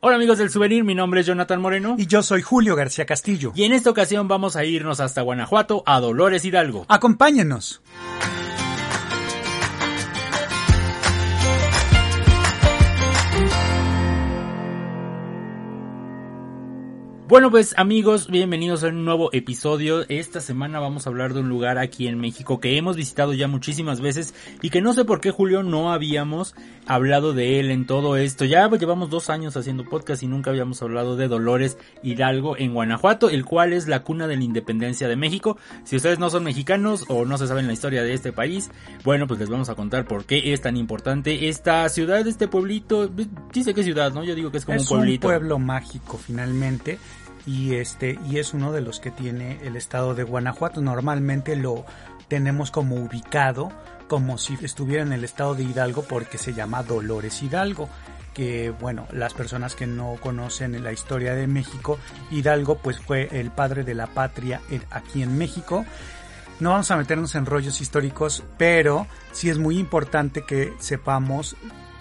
Hola amigos del souvenir, mi nombre es Jonathan Moreno. Y yo soy Julio García Castillo. Y en esta ocasión vamos a irnos hasta Guanajuato, a Dolores Hidalgo. Acompáñenos. Bueno, pues amigos, bienvenidos a un nuevo episodio. Esta semana vamos a hablar de un lugar aquí en México que hemos visitado ya muchísimas veces y que no sé por qué Julio no habíamos hablado de él en todo esto. Ya llevamos dos años haciendo podcast y nunca habíamos hablado de Dolores Hidalgo en Guanajuato, el cual es la cuna de la independencia de México. Si ustedes no son mexicanos o no se saben la historia de este país, bueno, pues les vamos a contar por qué es tan importante esta ciudad, este pueblito. Dice que ciudad, ¿no? Yo digo que es como es un pueblito. un pueblo mágico finalmente y este y es uno de los que tiene el estado de Guanajuato. Normalmente lo tenemos como ubicado como si estuviera en el estado de Hidalgo porque se llama Dolores Hidalgo que bueno, las personas que no conocen la historia de México, Hidalgo pues fue el padre de la patria aquí en México. No vamos a meternos en rollos históricos, pero sí es muy importante que sepamos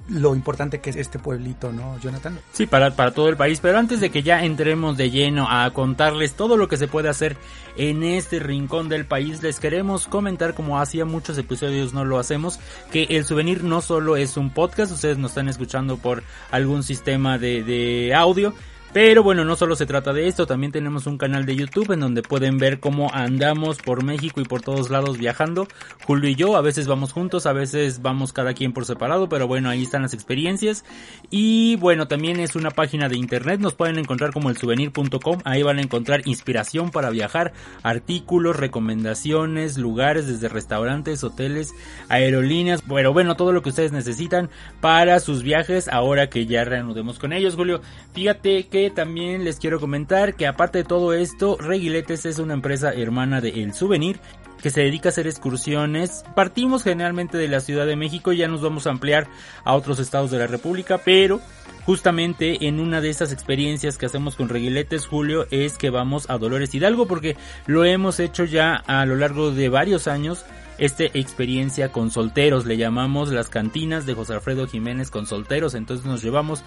lo importante que es este pueblito, ¿no, Jonathan? Sí, para, para todo el país, pero antes de que ya entremos de lleno a contarles todo lo que se puede hacer en este rincón del país, les queremos comentar, como hacía muchos episodios no lo hacemos, que el souvenir no solo es un podcast, ustedes nos están escuchando por algún sistema de, de audio, pero bueno, no solo se trata de esto, también tenemos un canal de YouTube en donde pueden ver cómo andamos por México y por todos lados viajando. Julio y yo, a veces vamos juntos, a veces vamos cada quien por separado, pero bueno, ahí están las experiencias. Y bueno, también es una página de internet, nos pueden encontrar como el souvenir.com, ahí van a encontrar inspiración para viajar, artículos, recomendaciones, lugares desde restaurantes, hoteles, aerolíneas, pero bueno, todo lo que ustedes necesitan para sus viajes ahora que ya reanudemos con ellos, Julio. Fíjate que también les quiero comentar que aparte de todo esto, Reguiletes es una empresa hermana de El Souvenir que se dedica a hacer excursiones. Partimos generalmente de la Ciudad de México y ya nos vamos a ampliar a otros estados de la República, pero justamente en una de esas experiencias que hacemos con Reguiletes, Julio, es que vamos a Dolores Hidalgo porque lo hemos hecho ya a lo largo de varios años esta experiencia con solteros, le llamamos las cantinas de José Alfredo Jiménez con solteros, entonces nos llevamos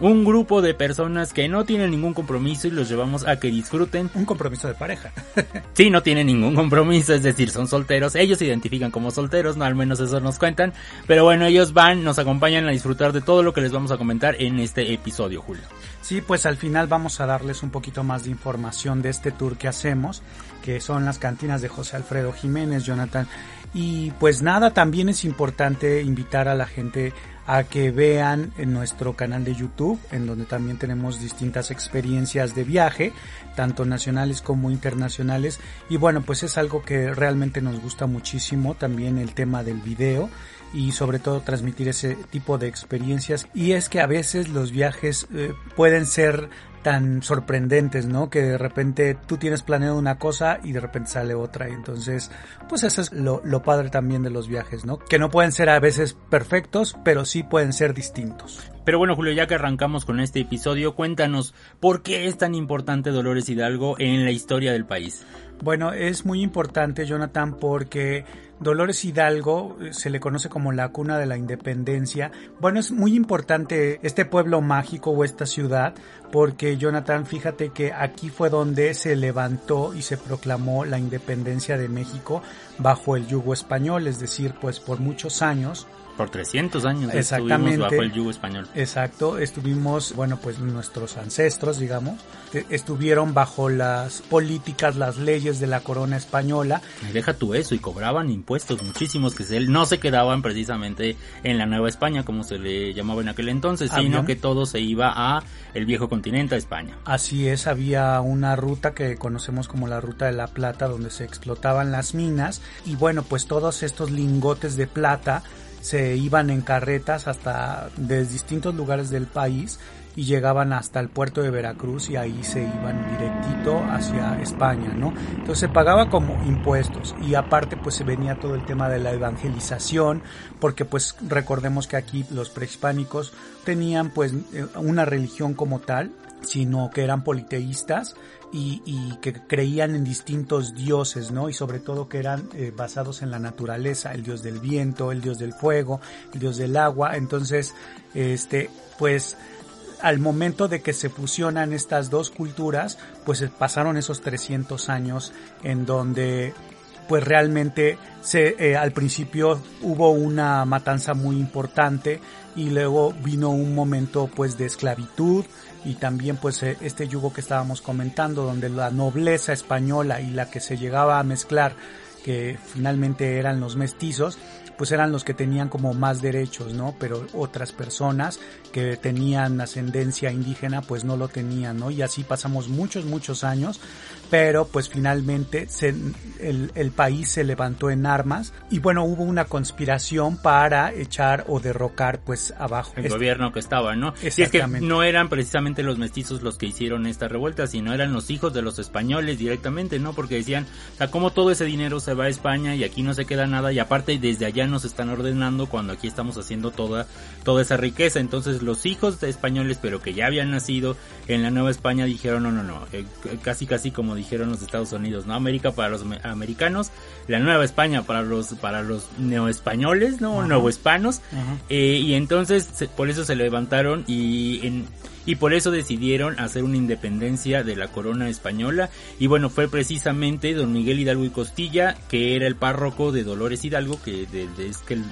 un grupo de personas que no tienen ningún compromiso y los llevamos a que disfruten. Un compromiso de pareja. sí, no tienen ningún compromiso, es decir, son solteros. Ellos se identifican como solteros, no al menos eso nos cuentan. Pero bueno, ellos van, nos acompañan a disfrutar de todo lo que les vamos a comentar en este episodio, Julio. Sí, pues al final vamos a darles un poquito más de información de este tour que hacemos, que son las cantinas de José Alfredo Jiménez, Jonathan. Y pues nada, también es importante invitar a la gente a que vean en nuestro canal de YouTube, en donde también tenemos distintas experiencias de viaje, tanto nacionales como internacionales. Y bueno, pues es algo que realmente nos gusta muchísimo, también el tema del video y sobre todo transmitir ese tipo de experiencias. Y es que a veces los viajes eh, pueden ser tan sorprendentes, ¿no? Que de repente tú tienes planeado una cosa y de repente sale otra. Y entonces, pues eso es lo, lo, padre también de los viajes, ¿no? Que no pueden ser a veces perfectos, pero sí pueden ser distintos. Pero bueno, Julio, ya que arrancamos con este episodio, cuéntanos por qué es tan importante Dolores Hidalgo en la historia del país. Bueno, es muy importante, Jonathan, porque Dolores Hidalgo se le conoce como la cuna de la independencia. Bueno, es muy importante este pueblo mágico o esta ciudad porque Jonathan, fíjate que aquí fue donde se levantó y se proclamó la independencia de México bajo el yugo español, es decir, pues por muchos años por 300 años Exactamente. estuvimos bajo el yugo español. Exacto, estuvimos, bueno, pues nuestros ancestros, digamos, estuvieron bajo las políticas, las leyes de la corona española. deja tú eso, y cobraban impuestos muchísimos que no se quedaban precisamente en la Nueva España, como se le llamaba en aquel entonces, sino que todo se iba a el viejo continente, a España. Así es, había una ruta que conocemos como la Ruta de la Plata, donde se explotaban las minas, y bueno, pues todos estos lingotes de plata se iban en carretas hasta de distintos lugares del país y llegaban hasta el puerto de Veracruz y ahí se iban directito hacia España, ¿no? Entonces se pagaba como impuestos y aparte pues se venía todo el tema de la evangelización porque pues recordemos que aquí los prehispánicos tenían pues eh, una religión como tal sino que eran politeístas y, y, que creían en distintos dioses, ¿no? Y sobre todo que eran eh, basados en la naturaleza, el dios del viento, el dios del fuego, el dios del agua. Entonces, este, pues, al momento de que se fusionan estas dos culturas, pues pasaron esos 300 años en donde pues realmente se, eh, al principio hubo una matanza muy importante y luego vino un momento pues de esclavitud y también pues eh, este yugo que estábamos comentando donde la nobleza española y la que se llegaba a mezclar que finalmente eran los mestizos pues eran los que tenían como más derechos, ¿no? Pero otras personas que tenían ascendencia indígena pues no lo tenían, ¿no? Y así pasamos muchos, muchos años, pero pues finalmente se, el, el país se levantó en armas y bueno, hubo una conspiración para echar o derrocar pues abajo. El gobierno que estaba, ¿no? Es que no eran precisamente los mestizos los que hicieron esta revuelta, sino eran los hijos de los españoles directamente, ¿no? Porque decían, o sea, como todo ese dinero se va a España y aquí no se queda nada y aparte desde allá nos están ordenando cuando aquí estamos haciendo toda, toda esa riqueza. Entonces los hijos de españoles, pero que ya habían nacido en la Nueva España, dijeron, no, no, no, eh, casi casi como dijeron los Estados Unidos, ¿no? América para los americanos, la Nueva España para los, para los neoespañoles, ¿no? Nuevohispanos. Eh, y entonces por eso se levantaron y en, y por eso decidieron hacer una independencia de la corona española y bueno fue precisamente don Miguel Hidalgo y Costilla que era el párroco de Dolores Hidalgo que es que el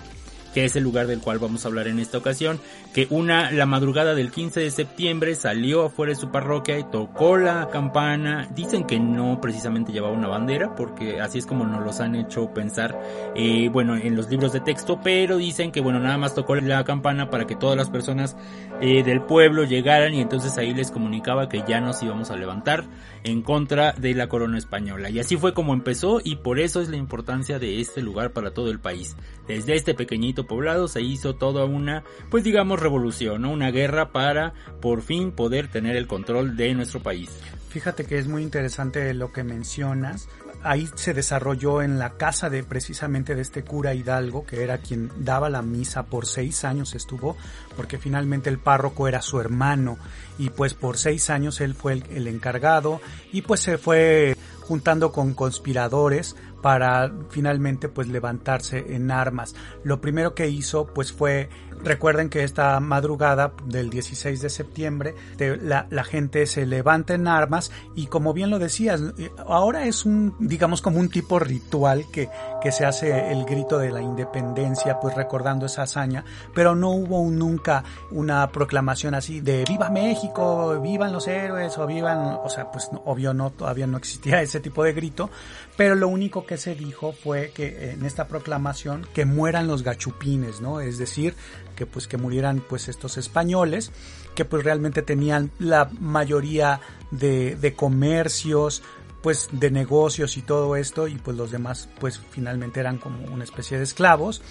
que es el lugar del cual vamos a hablar en esta ocasión, que una, la madrugada del 15 de septiembre salió afuera de su parroquia y tocó la campana. Dicen que no precisamente llevaba una bandera, porque así es como nos los han hecho pensar, eh, bueno, en los libros de texto, pero dicen que bueno, nada más tocó la campana para que todas las personas eh, del pueblo llegaran y entonces ahí les comunicaba que ya nos íbamos a levantar en contra de la corona española. Y así fue como empezó y por eso es la importancia de este lugar para todo el país. Desde este pequeñito poblado se hizo toda una, pues digamos, revolución, ¿no? una guerra para por fin poder tener el control de nuestro país. Fíjate que es muy interesante lo que mencionas. Ahí se desarrolló en la casa de precisamente de este cura Hidalgo, que era quien daba la misa por seis años estuvo, porque finalmente el párroco era su hermano y pues por seis años él fue el, el encargado y pues se fue juntando con conspiradores para finalmente pues levantarse en armas. Lo primero que hizo pues fue Recuerden que esta madrugada del 16 de septiembre la, gente se levanta en armas y como bien lo decías, ahora es un, digamos como un tipo ritual que, que se hace el grito de la independencia, pues recordando esa hazaña, pero no hubo nunca una proclamación así de viva México, vivan los héroes o vivan, o sea, pues obvio no, todavía no existía ese tipo de grito, pero lo único que se dijo fue que en esta proclamación que mueran los gachupines, ¿no? Es decir, que pues que murieran pues estos españoles que pues realmente tenían la mayoría de, de comercios pues de negocios y todo esto y pues los demás pues finalmente eran como una especie de esclavos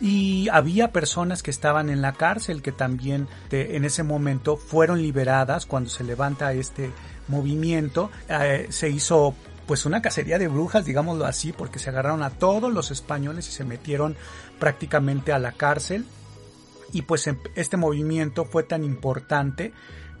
y había personas que estaban en la cárcel que también en ese momento fueron liberadas cuando se levanta este movimiento eh, se hizo pues una cacería de brujas, digámoslo así, porque se agarraron a todos los españoles y se metieron prácticamente a la cárcel. Y pues em, este movimiento fue tan importante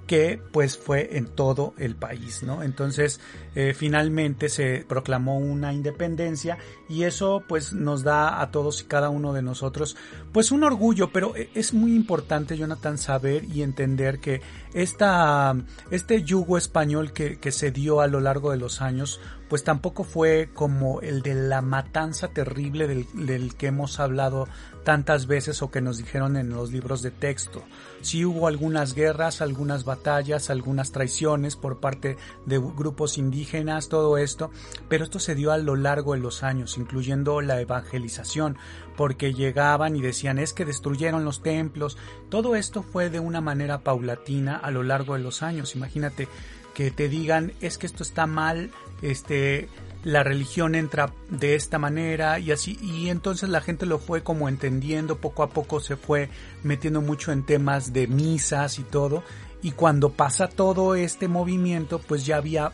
que pues fue en todo el país, ¿no? Entonces eh, finalmente se proclamó una independencia y eso pues nos da a todos y cada uno de nosotros pues un orgullo, pero e, es muy importante Jonathan saber y entender que esta, este yugo español que, que se dio a lo largo de los años pues tampoco fue como el de la matanza terrible del, del, que hemos hablado tantas veces o que nos dijeron en los libros de texto. Sí hubo algunas guerras, algunas batallas, algunas traiciones por parte de grupos indígenas, todo esto, pero esto se dio a lo largo de los años, incluyendo la evangelización, porque llegaban y decían es que destruyeron los templos. Todo esto fue de una manera paulatina a lo largo de los años. Imagínate que te digan es que esto está mal, este la religión entra de esta manera y así y entonces la gente lo fue como entendiendo poco a poco se fue metiendo mucho en temas de misas y todo y cuando pasa todo este movimiento pues ya había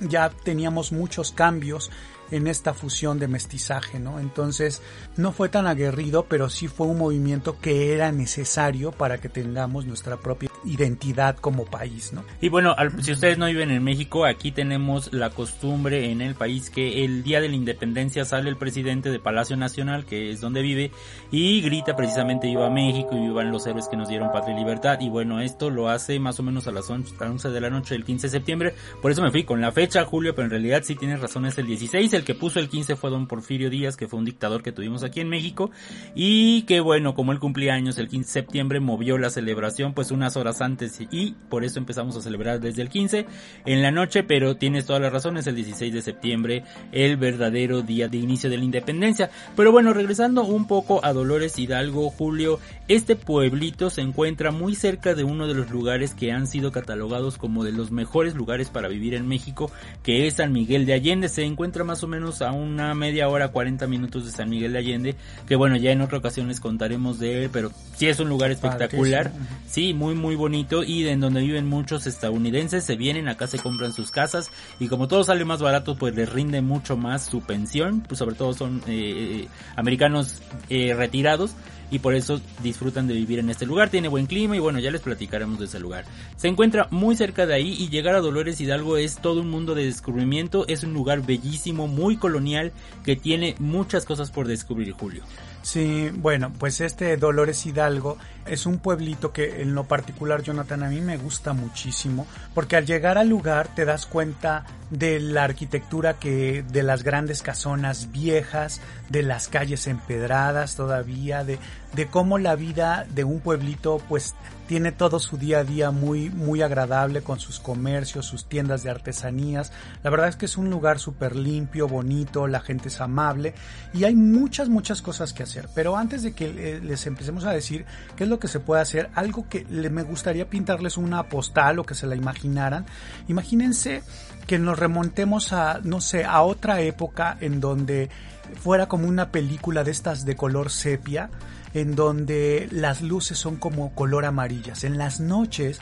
ya teníamos muchos cambios en esta fusión de mestizaje, ¿no? Entonces no fue tan aguerrido, pero sí fue un movimiento que era necesario para que tengamos nuestra propia identidad como país, ¿no? Y bueno, si ustedes no viven en México, aquí tenemos la costumbre en el país que el día de la independencia sale el presidente de Palacio Nacional, que es donde vive, y grita precisamente viva México y vivan los héroes que nos dieron patria y libertad. Y bueno, esto lo hace más o menos a las 11 de la noche del 15 de septiembre. Por eso me fui con la fecha, Julio, pero en realidad sí tienes razón, es el 16 el que puso el 15 fue don Porfirio Díaz, que fue un dictador que tuvimos aquí en México, y que bueno, como él cumplía años el 15 de septiembre, movió la celebración pues unas horas antes y por eso empezamos a celebrar desde el 15 en la noche, pero tienes todas las razones, el 16 de septiembre, el verdadero día de inicio de la independencia. Pero bueno, regresando un poco a Dolores Hidalgo, Julio, este pueblito se encuentra muy cerca de uno de los lugares que han sido catalogados como de los mejores lugares para vivir en México, que es San Miguel de Allende. Se encuentra más o menos a una media hora, 40 minutos de San Miguel de Allende, que bueno, ya en otra ocasión les contaremos de él, pero sí es un lugar espectacular, sí, muy muy bonito y en donde viven muchos estadounidenses, se vienen acá, se compran sus casas y como todo sale más barato, pues les rinde mucho más su pensión, pues sobre todo son eh, eh americanos eh, retirados y por eso disfrutan de vivir en este lugar. Tiene buen clima y bueno, ya les platicaremos de ese lugar. Se encuentra muy cerca de ahí y llegar a Dolores Hidalgo es todo un mundo de descubrimiento. Es un lugar bellísimo, muy colonial, que tiene muchas cosas por descubrir, Julio. Sí, bueno, pues este Dolores Hidalgo es un pueblito que en lo particular, Jonathan, a mí me gusta muchísimo, porque al llegar al lugar te das cuenta de la arquitectura que, de las grandes casonas viejas, de las calles empedradas todavía, de, de cómo la vida de un pueblito pues tiene todo su día a día muy, muy agradable con sus comercios, sus tiendas de artesanías. La verdad es que es un lugar súper limpio, bonito, la gente es amable y hay muchas, muchas cosas que hacer. Pero antes de que eh, les empecemos a decir qué es lo que se puede hacer, algo que me gustaría pintarles una postal o que se la imaginaran. Imagínense que nos remontemos a, no sé, a otra época en donde fuera como una película de estas de color sepia en donde las luces son como color amarillas. En las noches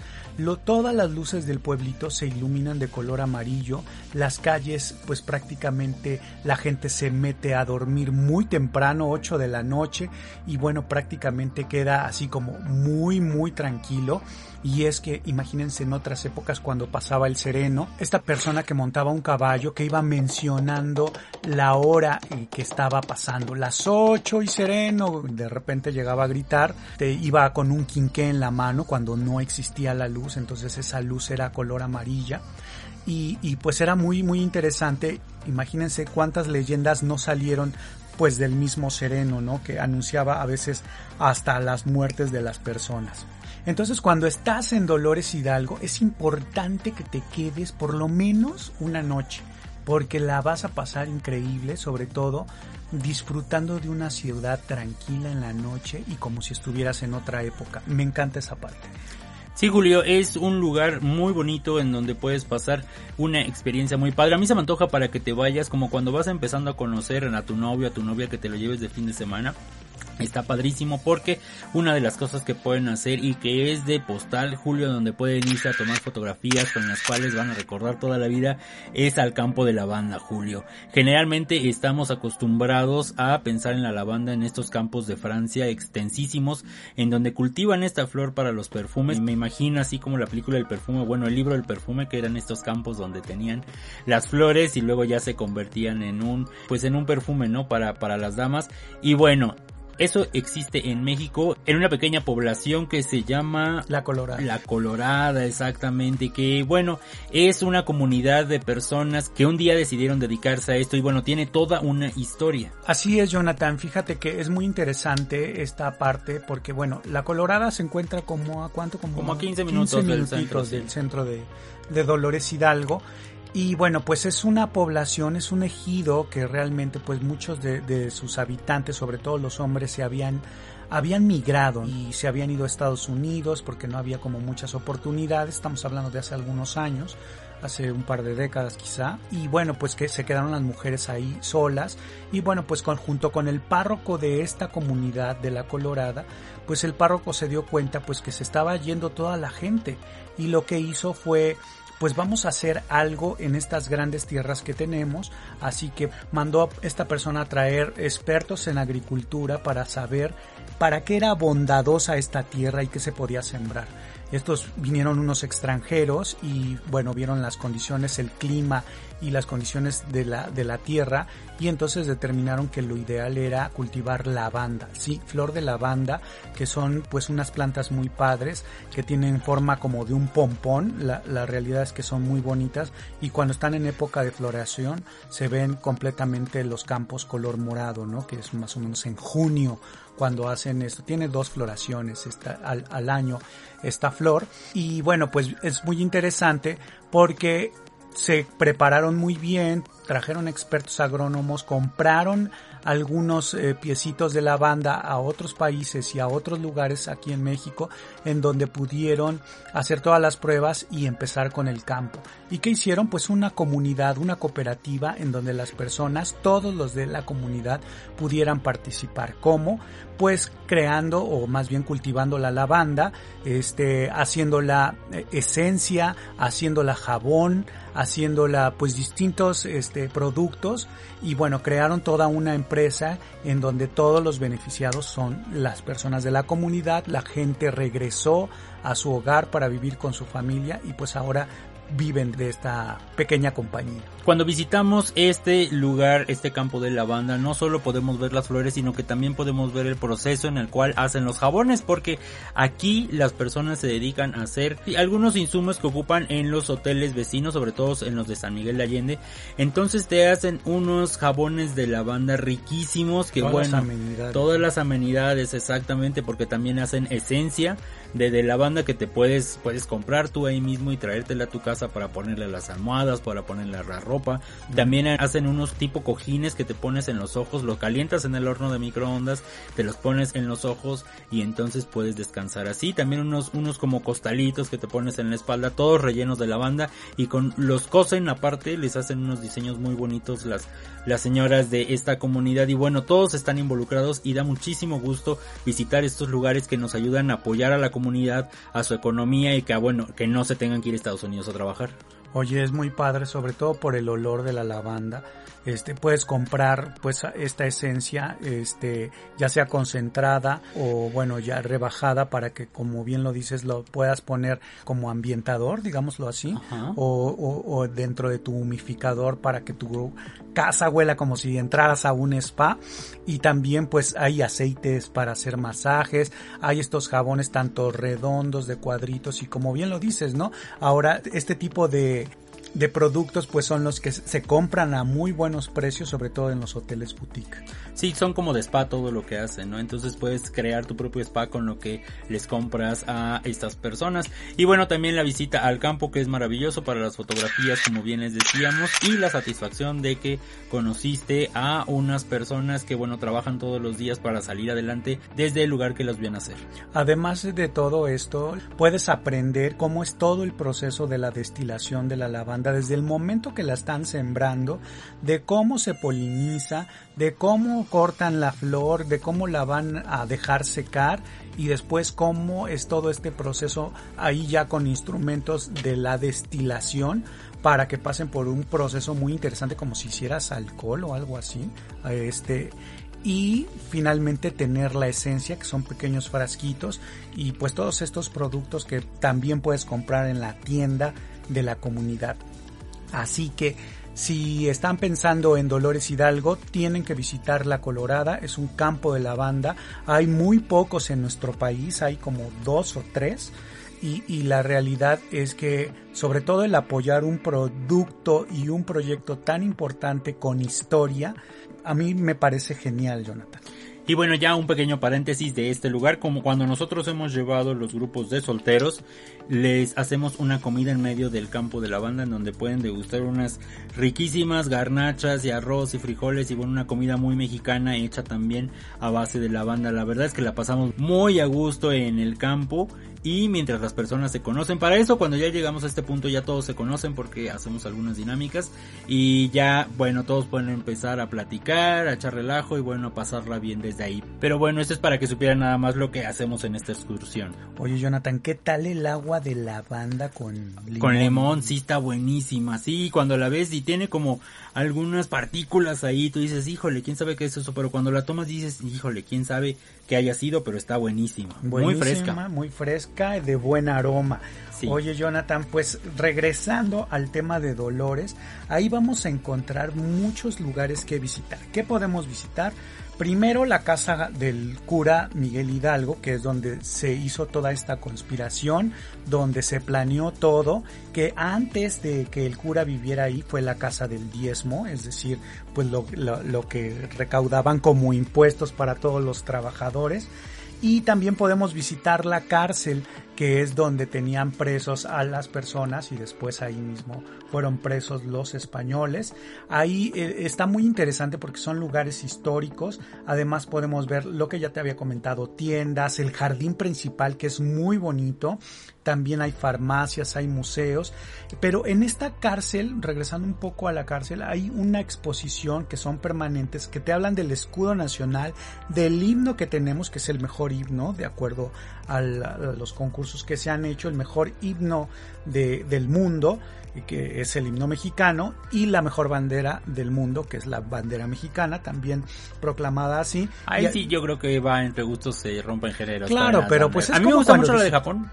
todas las luces del pueblito se iluminan de color amarillo. Las calles pues prácticamente la gente se mete a dormir muy temprano, 8 de la noche y bueno prácticamente queda así como muy muy tranquilo. Y es que imagínense en otras épocas cuando pasaba el sereno, esta persona que montaba un caballo que iba mencionando la hora que estaba pasando, las 8 y sereno, de repente llegaba a gritar, te iba con un quinqué en la mano cuando no existía la luz, entonces esa luz era color amarilla. Y, y, pues era muy muy interesante. Imagínense cuántas leyendas no salieron pues del mismo sereno, ¿no? Que anunciaba a veces hasta las muertes de las personas. Entonces cuando estás en Dolores Hidalgo es importante que te quedes por lo menos una noche, porque la vas a pasar increíble, sobre todo disfrutando de una ciudad tranquila en la noche y como si estuvieras en otra época. Me encanta esa parte. Sí, Julio, es un lugar muy bonito en donde puedes pasar una experiencia muy padre. A mí se me antoja para que te vayas como cuando vas empezando a conocer a tu novio, a tu novia que te lo lleves de fin de semana Está padrísimo porque una de las cosas que pueden hacer y que es de postal, Julio, donde pueden irse a tomar fotografías con las cuales van a recordar toda la vida, es al campo de lavanda, Julio. Generalmente estamos acostumbrados a pensar en la lavanda en estos campos de Francia extensísimos, en donde cultivan esta flor para los perfumes. Me imagino así como la película del perfume, bueno, el libro del perfume, que eran estos campos donde tenían las flores y luego ya se convertían en un, pues en un perfume, ¿no? Para, para las damas. Y bueno, eso existe en México, en una pequeña población que se llama La Colorada. La Colorada, exactamente, que bueno, es una comunidad de personas que un día decidieron dedicarse a esto y bueno, tiene toda una historia. Así es, Jonathan, fíjate que es muy interesante esta parte porque bueno, La Colorada se encuentra como a cuánto, como, a 15 minutos del centro, del centro de, de Dolores Hidalgo y bueno, pues es una población, es un ejido que realmente pues muchos de, sus habitantes, sobre todo los hombres, se habían, habían migrado y se habían ido a Estados Unidos porque no había como muchas oportunidades, estamos hablando de hace algunos años, hace un par de décadas quizá, y bueno, pues que se quedaron las mujeres ahí solas, y bueno, pues junto con el párroco de esta comunidad de la Colorada, pues el párroco se dio cuenta pues que se estaba yendo toda la gente, y lo que hizo fue pues vamos a hacer algo en estas grandes tierras que tenemos, así que mandó a esta persona a traer expertos en agricultura para saber para qué era bondadosa esta tierra y qué se podía sembrar. Estos vinieron unos extranjeros y bueno, vieron las condiciones, el clima y las condiciones de la, de la tierra y entonces determinaron que lo ideal era cultivar lavanda, sí, flor de lavanda, que son pues unas plantas muy padres, que tienen forma como de un pompón, la, la realidad es que son muy bonitas y cuando están en época de floración se ven completamente los campos color morado, ¿no? Que es más o menos en junio cuando hacen esto. Tiene dos floraciones al, al año esta flor. Y bueno, pues es muy interesante porque se prepararon muy bien, trajeron expertos agrónomos, compraron algunos eh, piecitos de lavanda a otros países y a otros lugares aquí en México en donde pudieron hacer todas las pruebas y empezar con el campo. ¿Y qué hicieron? Pues una comunidad, una cooperativa en donde las personas, todos los de la comunidad pudieran participar. ¿Cómo? Pues creando o más bien cultivando la lavanda, este, haciendo la eh, esencia, haciendo la jabón, haciéndola pues distintos este, productos. Y bueno, crearon toda una empresa en donde todos los beneficiados son las personas de la comunidad, la gente regresó a su hogar para vivir con su familia y pues ahora viven de esta pequeña compañía. Cuando visitamos este lugar, este campo de lavanda, no solo podemos ver las flores, sino que también podemos ver el proceso en el cual hacen los jabones, porque aquí las personas se dedican a hacer algunos insumos que ocupan en los hoteles vecinos, sobre todo en los de San Miguel de Allende. Entonces te hacen unos jabones de lavanda riquísimos que todas bueno, las todas las amenidades exactamente, porque también hacen esencia de, de lavanda que te puedes puedes comprar tú ahí mismo y traértela a tu casa para ponerle las almohadas, para ponerle la ropa. También hacen unos tipo cojines que te pones en los ojos, lo calientas en el horno de microondas, te los pones en los ojos y entonces puedes descansar así. También unos, unos como costalitos que te pones en la espalda, todos rellenos de lavanda y con los cosen aparte, les hacen unos diseños muy bonitos las, las señoras de esta comunidad y bueno, todos están involucrados y da muchísimo gusto visitar estos lugares que nos ayudan a apoyar a la comunidad, a su economía y que bueno, que no se tengan que ir a Estados Unidos a trabajar. Oye, es muy padre, sobre todo por el olor de la lavanda. Este, puedes comprar pues esta esencia, este, ya sea concentrada o bueno, ya rebajada para que como bien lo dices lo puedas poner como ambientador, digámoslo así, o, o, o, dentro de tu humificador para que tu casa huela como si entraras a un spa y también pues hay aceites para hacer masajes, hay estos jabones tanto redondos de cuadritos y como bien lo dices, ¿no? Ahora este tipo de de productos pues son los que se compran a muy buenos precios, sobre todo en los hoteles boutique. Sí, son como de spa todo lo que hacen, ¿no? Entonces puedes crear tu propio spa con lo que les compras a estas personas. Y bueno, también la visita al campo que es maravilloso para las fotografías, como bien les decíamos, y la satisfacción de que conociste a unas personas que bueno, trabajan todos los días para salir adelante desde el lugar que los vienen a hacer. Además de todo esto, puedes aprender cómo es todo el proceso de la destilación de la lavanda desde el momento que la están sembrando, de cómo se poliniza, de cómo cortan la flor, de cómo la van a dejar secar y después cómo es todo este proceso ahí ya con instrumentos de la destilación para que pasen por un proceso muy interesante como si hicieras alcohol o algo así. Este, y finalmente tener la esencia que son pequeños frasquitos y pues todos estos productos que también puedes comprar en la tienda de la comunidad. Así que si están pensando en Dolores Hidalgo, tienen que visitar La Colorada, es un campo de lavanda, hay muy pocos en nuestro país, hay como dos o tres. Y, y, la realidad es que sobre todo el apoyar un producto y un proyecto tan importante con historia, a mí me parece genial, Jonathan. Y bueno, ya un pequeño paréntesis de este lugar, como cuando nosotros hemos llevado los grupos de solteros, les hacemos una comida en medio del campo de la banda en donde pueden degustar unas riquísimas garnachas y arroz y frijoles y bueno, una comida muy mexicana hecha también a base de la banda. La verdad es que la pasamos muy a gusto en el campo y mientras las personas se conocen. Para eso, cuando ya llegamos a este punto, ya todos se conocen porque hacemos algunas dinámicas y ya, bueno, todos pueden empezar a platicar, a echar relajo y bueno, a pasarla bien desde ahí. Pero bueno, esto es para que supieran nada más lo que hacemos en esta excursión. Oye, Jonathan, ¿qué tal el agua de lavanda con limón? Con limón, sí está buenísima, sí, cuando la ves y tiene como algunas partículas ahí, tú dices, híjole, quién sabe qué es eso, pero cuando la tomas dices, híjole, quién sabe qué haya sido, pero está buenísima, muy fresca. Muy fresca, de buen aroma. Oye, Jonathan, pues regresando al tema de Dolores, ahí vamos a encontrar muchos lugares que visitar. ¿Qué podemos visitar? Primero la casa del cura Miguel Hidalgo, que es donde se hizo toda esta conspiración, donde se planeó todo, que antes de que el cura viviera ahí fue la casa del diezmo, es decir, pues lo, lo que recaudaban como impuestos para todos los trabajadores. Y también podemos visitar la cárcel que es donde tenían presos a las personas y después ahí mismo fueron presos los españoles. Ahí eh, está muy interesante porque son lugares históricos, además podemos ver lo que ya te había comentado, tiendas, el jardín principal que es muy bonito, también hay farmacias, hay museos, pero en esta cárcel, regresando un poco a la cárcel, hay una exposición que son permanentes, que te hablan del escudo nacional, del himno que tenemos, que es el mejor himno, de acuerdo a los concursos que se han hecho, el mejor himno de, del mundo, que es el himno mexicano, y la mejor bandera del mundo, que es la bandera mexicana, también proclamada así. Ahí sí, yo creo que va entre gustos, se rompen géneros. Claro, pero pues A mí me gusta mucho la de Japón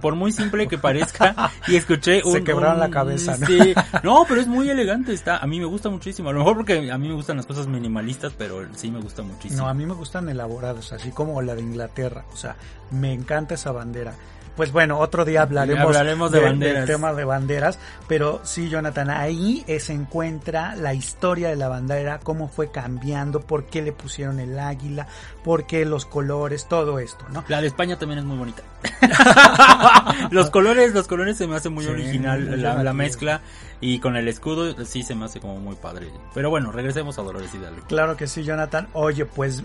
por muy simple que parezca, y escuché un... Se quebraron la cabeza, ¿no? Sí, no, pero es muy elegante, está, a mí me gusta muchísimo, a lo mejor porque a mí me gustan las cosas minimalistas, pero sí me gusta muchísimo. No, a mí me gustan elaborados, así como la de Inglaterra, o sea, me encanta esa bandera. Pues bueno, otro día hablaremos, de, banderas. del tema de banderas, pero sí, Jonathan, ahí se encuentra la historia de la bandera, cómo fue cambiando, por qué le pusieron el águila, por qué los colores, todo esto, ¿no? La de España también es muy bonita. los colores, los colores se me hace muy original la, mezcla y con el escudo sí se me hace como muy padre. Pero bueno, regresemos a Dolores Hidalgo. Claro que sí, Jonathan. Oye, pues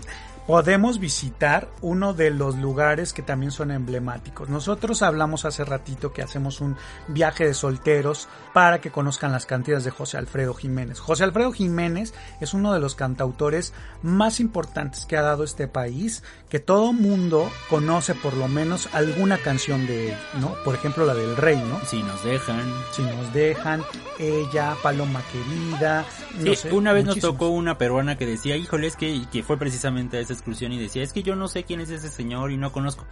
podemos visitar uno de los lugares que también son emblemáticos. Nosotros hablamos hace ratito que hacemos un viaje de solteros para que conozcan las cantinas de José Alfredo Jiménez. José Alfredo Jiménez es uno de los cantautores más importantes que ha dado este país, que todo mundo conoce por lo menos alguna canción de él, ¿no? Por ejemplo, la del Rey, ¿no? Si nos dejan. Si nos dejan, ella, Paloma Querida. No sí, una vez nos tocó una peruana que decía, híjole, es que, que fue precisamente a ese excursión y decía, es que yo no sé quién es ese señor y no conozco.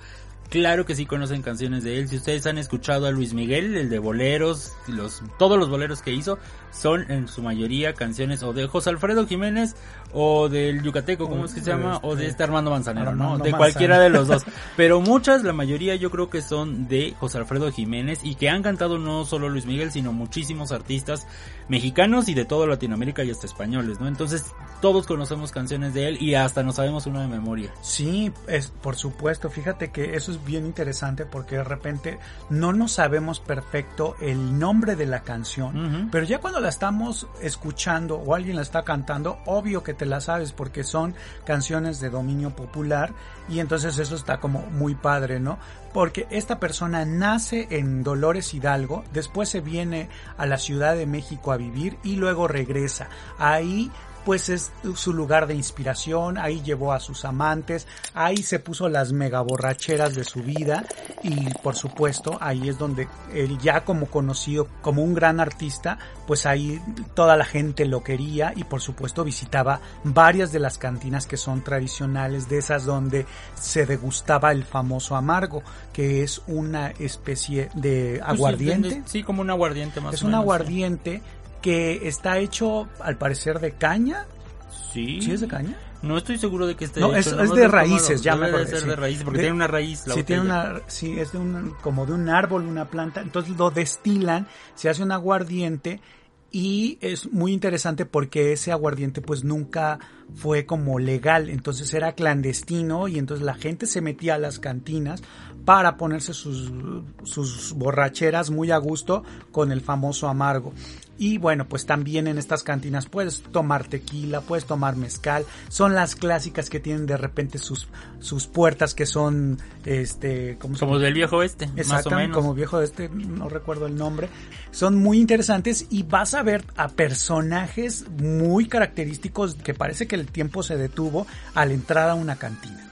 Claro que sí conocen canciones de él. Si ustedes han escuchado a Luis Miguel, el de boleros, los, todos los boleros que hizo, son en su mayoría canciones o de José Alfredo Jiménez o del Yucateco, ¿cómo es que se llama? O de este, Armando Manzanero, ¿no? De cualquiera de los dos. Pero muchas, la mayoría yo creo que son de José Alfredo Jiménez y que han cantado no solo Luis Miguel, sino muchísimos artistas mexicanos y de toda Latinoamérica y hasta españoles, ¿no? Entonces todos conocemos canciones de él y hasta nos sabemos una de memoria. Sí, es por supuesto. Fíjate que eso es bien interesante porque de repente no nos sabemos perfecto el nombre de la canción, pero ya cuando la estamos escuchando o alguien la está cantando, obvio que te la sabes porque son canciones de dominio popular y entonces eso está como muy padre, ¿no? Porque esta persona nace en Dolores Hidalgo, después se viene a la Ciudad de México a vivir y luego regresa. Ahí pues es su lugar de inspiración, ahí llevó a sus amantes, ahí se puso las mega borracheras de su vida y por supuesto ahí es donde él ya como conocido como un gran artista, pues ahí toda la gente lo quería y por supuesto visitaba varias de las cantinas que son tradicionales, de esas donde se degustaba el famoso amargo, que es una especie de pues aguardiente. sí, como un aguardiente más Es un aguardiente que está hecho al parecer de caña. Sí. ¿Sí es de caña? No estoy seguro de que esté no, hecho. Es, es de raíces, ya me Debe ser de raíces, porque tiene una raíz la sí, tiene una, sí, es de un, como de un árbol, una planta. Entonces lo destilan, se hace un aguardiente y es muy interesante porque ese aguardiente pues nunca fue como legal, entonces era clandestino y entonces la gente se metía a las cantinas para ponerse sus, sus borracheras muy a gusto con el famoso amargo. Y bueno, pues también en estas cantinas puedes tomar tequila, puedes tomar mezcal. Son las clásicas que tienen de repente sus, sus puertas que son, este, como del viejo este, más o menos. como viejo este, no recuerdo el nombre. Son muy interesantes y vas a ver a personajes muy característicos que parece que el tiempo se detuvo al entrar a una cantina.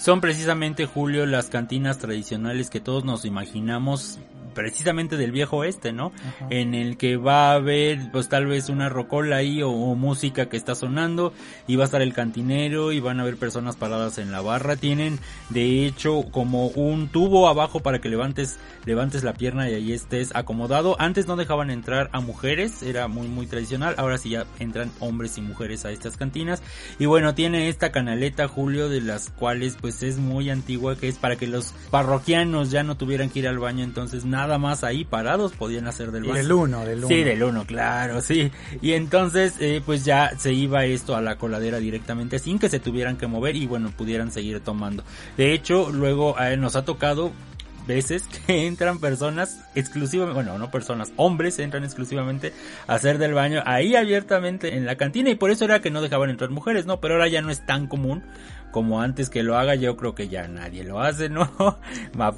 Son precisamente, Julio, las cantinas tradicionales que todos nos imaginamos precisamente del viejo oeste, ¿no? En el que va a haber pues tal vez una rocola ahí o, música que está sonando y va a estar el cantinero y van a haber personas paradas en la barra. Tienen de hecho como un tubo abajo para que levantes levantes la pierna y ahí estés acomodado. Antes no dejaban entrar a mujeres, era muy muy tradicional. Ahora sí ya entran hombres y mujeres a estas cantinas. Y bueno, tiene esta canaleta Julio de las cuales pues es muy antigua que es para que los parroquianos ya no tuvieran que ir al baño, entonces nada nada más ahí parados podían hacer del baño. Del uno, del uno. Sí, del uno, claro, sí. Y entonces, eh, pues ya se iba esto a la coladera directamente sin que se tuvieran que mover y bueno, pudieran seguir tomando. De hecho, luego nos ha tocado veces que entran personas exclusivamente, bueno, no personas, hombres entran exclusivamente a hacer del baño ahí abiertamente en la cantina y por eso era que no dejaban entrar mujeres, ¿no? Pero ahora ya no es tan común como antes que lo haga, yo creo que ya nadie lo hace, ¿no? a,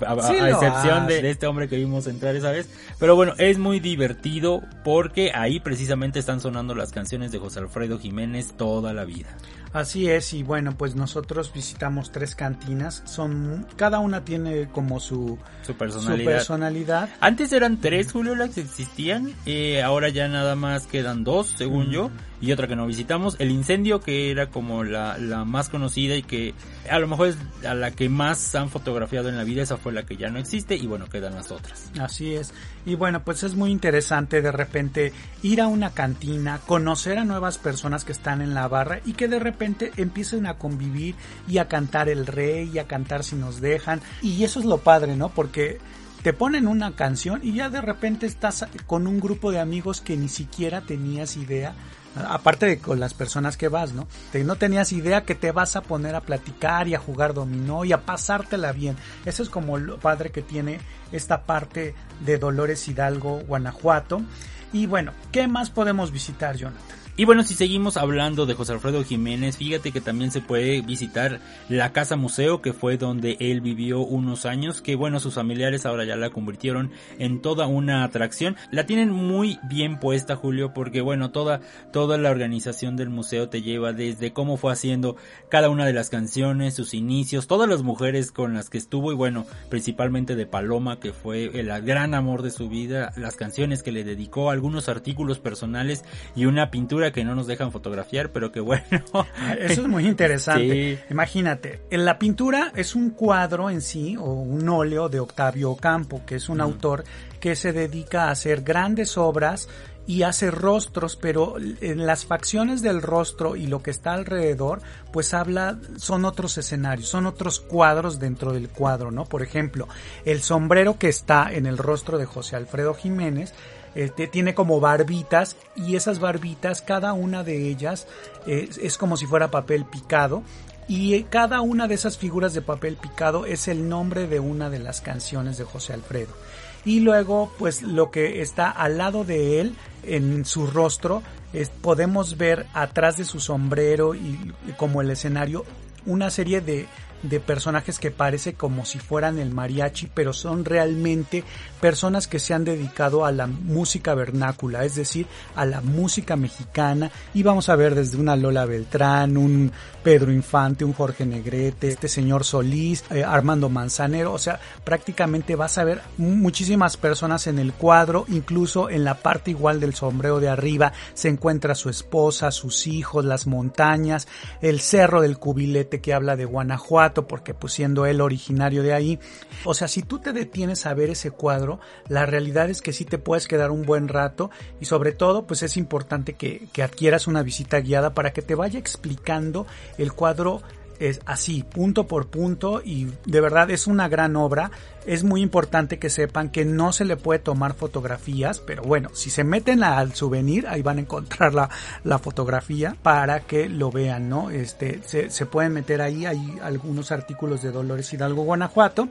excepción de, este hombre que vimos entrar esa vez. Pero bueno, es muy divertido porque ahí precisamente están sonando las canciones de José Alfredo Jiménez toda la vida. Así es, y bueno, pues nosotros visitamos tres cantinas, son, cada una tiene como su, su personalidad. personalidad. Antes eran tres, Julio, las que existían, eh, ahora ya nada más quedan dos, según yo y otra que no visitamos. El incendio, que era como la, la más conocida y que a lo mejor es a la que más han fotografiado en la vida, esa fue la que ya no existe y bueno, quedan las otras. Así es. Y bueno, pues es muy interesante de repente ir a una cantina, conocer a nuevas personas que están en la barra y que de repente empiecen a convivir y a cantar el rey y a cantar si nos dejan. Y eso es lo padre, ¿no? Porque te ponen una canción y ya de repente estás con un grupo de amigos que ni siquiera tenías idea aparte de con las personas que vas, ¿no? no tenías idea que te vas a poner a platicar y a jugar dominó y a pasártela bien. Eso es como lo padre que tiene esta parte de Dolores Hidalgo, Guanajuato. Y bueno, ¿qué más podemos visitar, Jonathan? Y bueno, si seguimos hablando de José Alfredo Jiménez, fíjate que también se puede visitar la casa museo que fue donde él vivió unos años, que bueno, sus familiares ahora ya la convirtieron en toda una atracción. La tienen muy bien puesta, Julio, porque bueno, toda, toda la organización del museo te lleva desde cómo fue haciendo cada una de las canciones, sus inicios, todas las mujeres con las que estuvo y bueno, principalmente de Paloma, que fue el gran amor de su vida, las canciones que le dedicó, algunos artículos personales y una pintura que no nos dejan fotografiar, pero que bueno. Eso es muy interesante. Imagínate, en la pintura es un cuadro en sí o un óleo de Octavio Ocampo, que es un autor que se dedica a hacer grandes obras y hace rostros, pero en las facciones del rostro y lo que está alrededor, pues habla, son otros escenarios, son otros cuadros dentro del cuadro, ¿no? Por ejemplo, el sombrero que está en el rostro de José Alfredo Jiménez este, tiene como barbitas y esas barbitas, cada una de ellas es como si fuera papel picado y cada una de esas figuras de papel picado es el nombre de una de las canciones de José Alfredo. Y luego, pues lo que está al lado de él, en su rostro, podemos ver atrás de su sombrero y como el escenario una serie de de personajes que parece como si fueran el mariachi, pero son realmente personas que se han dedicado a la música vernácula, es decir, a la música mexicana. Y vamos a ver desde una Lola Beltrán, un Pedro Infante, un Jorge Negrete, este señor Solís, eh, Armando Manzanero, o sea, prácticamente vas a ver muchísimas personas en el cuadro, incluso en la parte igual del sombrero de arriba se encuentra su esposa, sus hijos, las montañas, el cerro del cubilete que habla de Guanajuato, porque pues siendo él originario de ahí, o sea, si tú te detienes a ver ese cuadro, la realidad es que sí te puedes quedar un buen rato y sobre todo pues es importante que, que adquieras una visita guiada para que te vaya explicando el cuadro es así, punto por punto y de verdad es una gran obra. Es muy importante que sepan que no se le puede tomar fotografías, pero bueno, si se meten al souvenir, ahí van a encontrar la, la fotografía para que lo vean, ¿no? Este, se, se pueden meter ahí, hay algunos artículos de Dolores Hidalgo, Guanajuato.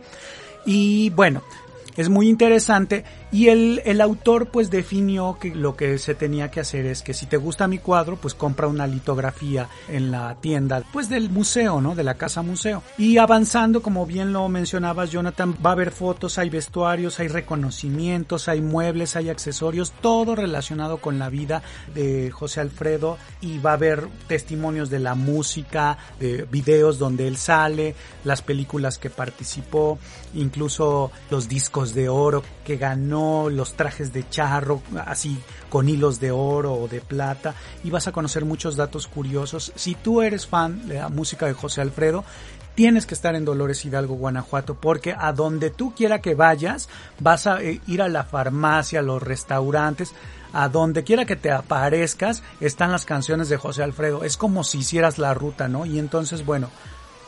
Y bueno, es muy interesante y el, el, autor pues definió que lo que se tenía que hacer es que si te gusta mi cuadro pues compra una litografía en la tienda pues del museo, ¿no? De la casa museo. Y avanzando como bien lo mencionabas Jonathan, va a haber fotos, hay vestuarios, hay reconocimientos, hay muebles, hay accesorios, todo relacionado con la vida de José Alfredo y va a haber testimonios de la música, de videos donde él sale, las películas que participó, incluso los discos de oro que ganó, los trajes de charro, así con hilos de oro o de plata, y vas a conocer muchos datos curiosos. Si tú eres fan de la música de José Alfredo, tienes que estar en Dolores Hidalgo, Guanajuato, porque a donde tú quiera que vayas, vas a eh, ir a la farmacia, a los restaurantes, a donde quiera que te aparezcas, están las canciones de José Alfredo. Es como si hicieras la ruta, ¿no? Y entonces, bueno,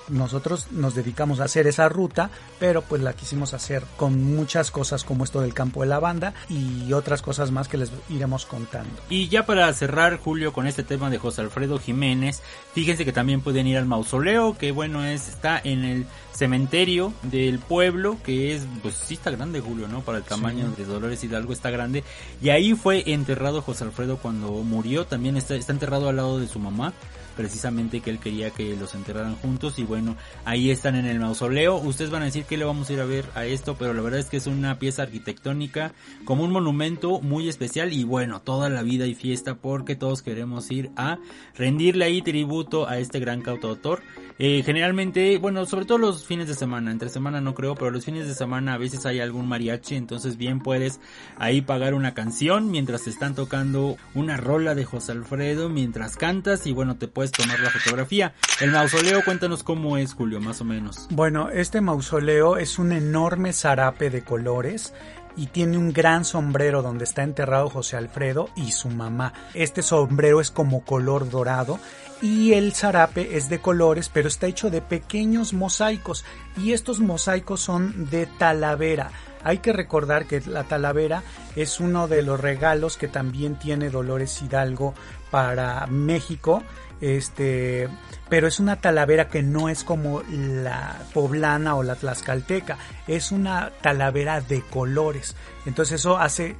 nosotros nos dedicamos a hacer esa ruta, pero pues la quisimos hacer con muchas cosas como esto del campo de la banda y otras cosas más que les iremos contando. Y ya para cerrar, Julio, con este tema de José Alfredo Jiménez, fíjense que también pueden ir al mausoleo, que bueno, es, está en el cementerio del pueblo, que es, pues sí está grande, Julio, ¿no? Para el tamaño de Dolores Hidalgo está grande. Y ahí fue enterrado José Alfredo cuando murió, también está, está enterrado al lado de su mamá precisamente que él quería que los enterraran juntos y bueno, ahí están en el mausoleo. Ustedes van a decir que le vamos a ir a ver a esto, pero la verdad es que es una pieza arquitectónica como un monumento muy especial y bueno, toda la vida y fiesta porque todos queremos ir a rendirle ahí tributo a este gran cantautor. Eh, generalmente, bueno, sobre todo los fines de semana, entre semana no creo, pero los fines de semana a veces hay algún mariachi, entonces bien puedes ahí pagar una canción mientras están tocando una rola de José Alfredo, mientras cantas y bueno, te puedes tomar la fotografía. El mausoleo, cuéntanos cómo es, Julio, más o menos. Bueno, este mausoleo es un enorme zarape de colores y tiene un gran sombrero donde está enterrado José Alfredo y su mamá. Este sombrero es como color dorado y el zarape es de colores, pero está hecho de pequeños mosaicos y estos mosaicos son de talavera. Hay que recordar que la talavera es uno de los regalos que también tiene Dolores Hidalgo para México este, pero es una talavera que no es como la poblana o la tlaxcalteca, es una talavera de colores. Entonces eso hace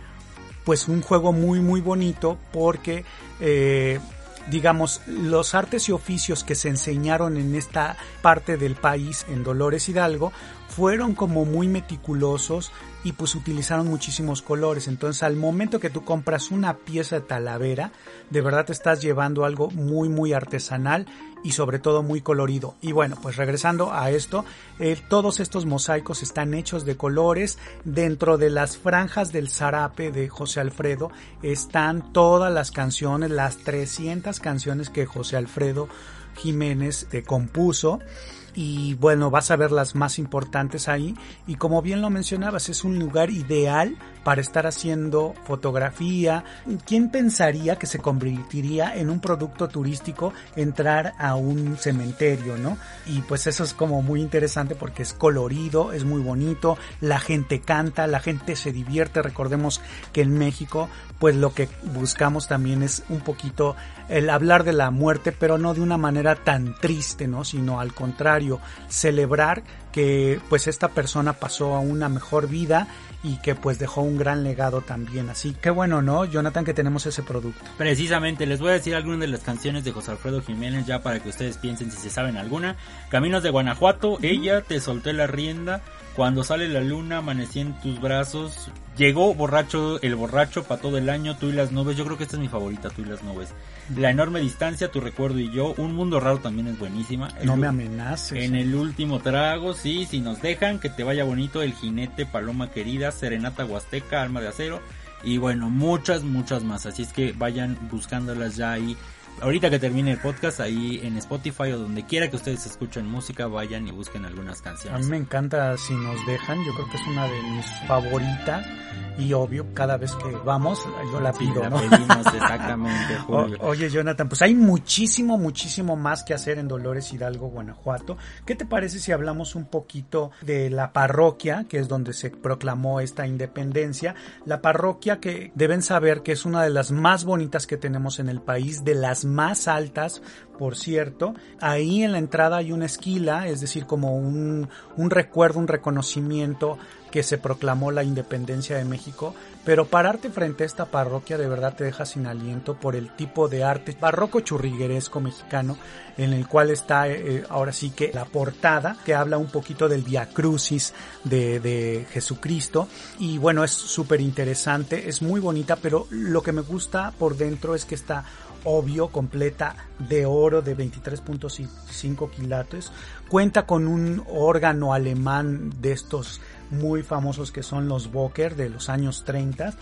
pues un juego muy muy bonito porque eh, digamos, los artes y oficios que se enseñaron en esta parte del país, en Dolores Hidalgo, fueron como muy meticulosos y pues utilizaron muchísimos colores. Entonces al momento que tú compras una pieza de talavera, de verdad te estás llevando algo muy muy artesanal y sobre todo muy colorido. Y bueno, pues regresando a esto, eh, todos estos mosaicos están hechos de colores. Dentro de las franjas del zarape de José Alfredo están todas las canciones, las 300 canciones que José Alfredo Jiménez te compuso y bueno, vas a ver las más importantes ahí. Y como bien lo mencionabas, es un lugar ideal para estar haciendo fotografía. ¿Quién pensaría que se convertiría en un producto turístico entrar a un cementerio, no? Y pues eso es como muy interesante porque es colorido, es muy bonito, la gente canta, la gente se divierte. Recordemos que en México, pues lo que buscamos también es un poquito el hablar de la muerte, pero no de una manera tan triste, ¿no? Sino al contrario, celebrar que pues esta persona pasó a una mejor vida y que pues dejó un gran legado también. Así que bueno, ¿no? Jonathan, que tenemos ese producto. Precisamente, les voy a decir algunas de las canciones de José Alfredo Jiménez ya para que ustedes piensen si se saben alguna. Caminos de Guanajuato, ella te solté la rienda. Cuando sale la luna, amanecí en tus brazos. Llegó borracho, el borracho para todo el año, tú y las nubes. Yo creo que esta es mi favorita, tú y las nubes. La enorme distancia, tu recuerdo y yo. Un mundo raro también es buenísima. no me amenaces. En el último trago, sí, si nos dejan, que te vaya bonito. El jinete, paloma querida, serenata huasteca, alma de acero. Y bueno, muchas, muchas más. Así es que vayan buscándolas ya ahí ahorita que termine el podcast, ahí en Spotify o donde quiera que ustedes escuchen música, vayan y busquen algunas canciones. A mí me encanta Si nos dejan, yo creo que es una de mis favoritas y obvio cada vez que vamos yo la pido, la ¿no? pedimos exactamente, O- Julio. oye Jonathan, pues hay muchísimo, muchísimo más que hacer en Dolores Hidalgo, Guanajuato. ¿Qué te parece si hablamos un poquito de la parroquia, que es donde se proclamó esta independencia? La parroquia que deben saber que es una de las más bonitas que tenemos en el país, de más altas, por cierto. Ahí en la entrada hay una esquila, es decir, como un, un recuerdo, un reconocimiento que se proclamó la independencia de México, pero pararte frente a esta parroquia de verdad te deja sin aliento por el tipo de arte barroco churrigueresco mexicano en el cual está eh, ahora sí que la portada que habla un poquito del Via Crucis de, de Jesucristo y bueno es súper interesante, es muy bonita, pero lo que me gusta por dentro es que está obvio, completa de oro de 23.5 quilates. Cuenta con un órgano alemán de estos muy famosos que son los Boker de los años 30.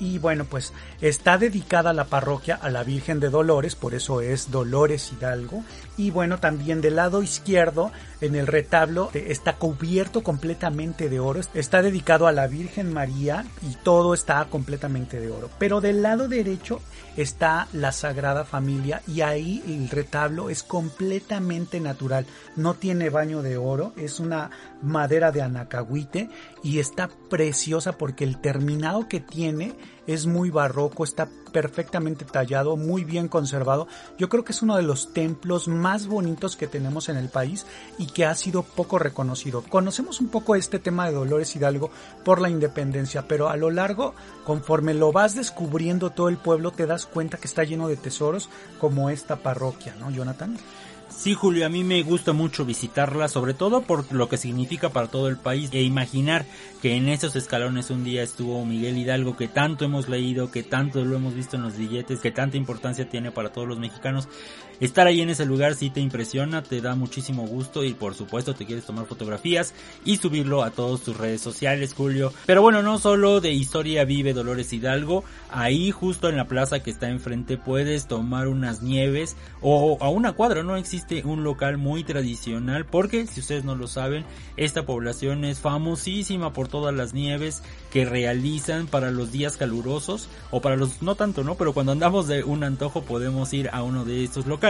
Y bueno, pues está dedicada la parroquia a la Virgen de Dolores, por eso es Dolores Hidalgo. Y bueno, también del lado izquierdo, en el retablo, está cubierto completamente de oro. Está dedicado a la Virgen María y todo está completamente de oro. Pero del lado derecho está la Sagrada Familia y ahí el retablo es completamente natural. No tiene baño de oro, es una madera de anacahuite y está preciosa porque el terminado que tiene es muy barroco, está perfectamente tallado, muy bien conservado. Yo creo que es uno de los templos más bonitos que tenemos en el país y que ha sido poco reconocido. Conocemos un poco este tema de Dolores Hidalgo por la independencia, pero a lo largo, conforme lo vas descubriendo todo el pueblo, te das cuenta que está lleno de tesoros como esta parroquia, ¿no, Jonathan? Sí, Julio, a mí me gusta mucho visitarla, sobre todo por lo que significa para todo el país e imaginar que en esos escalones un día estuvo Miguel Hidalgo, que tanto hemos leído, que tanto lo hemos visto en los billetes, que tanta importancia tiene para todos los mexicanos. Estar ahí en ese lugar sí te impresiona, te da muchísimo gusto y por supuesto te quieres tomar fotografías y subirlo a todas tus redes sociales, Julio. Pero bueno, no solo de historia vive Dolores Hidalgo, ahí justo en la plaza que está enfrente puedes tomar unas nieves o a una cuadra, no existe un local muy tradicional porque si ustedes no lo saben, esta población es famosísima por todas las nieves que realizan para los días calurosos o para los no tanto, ¿no? Pero cuando andamos de un antojo podemos ir a uno de estos locales.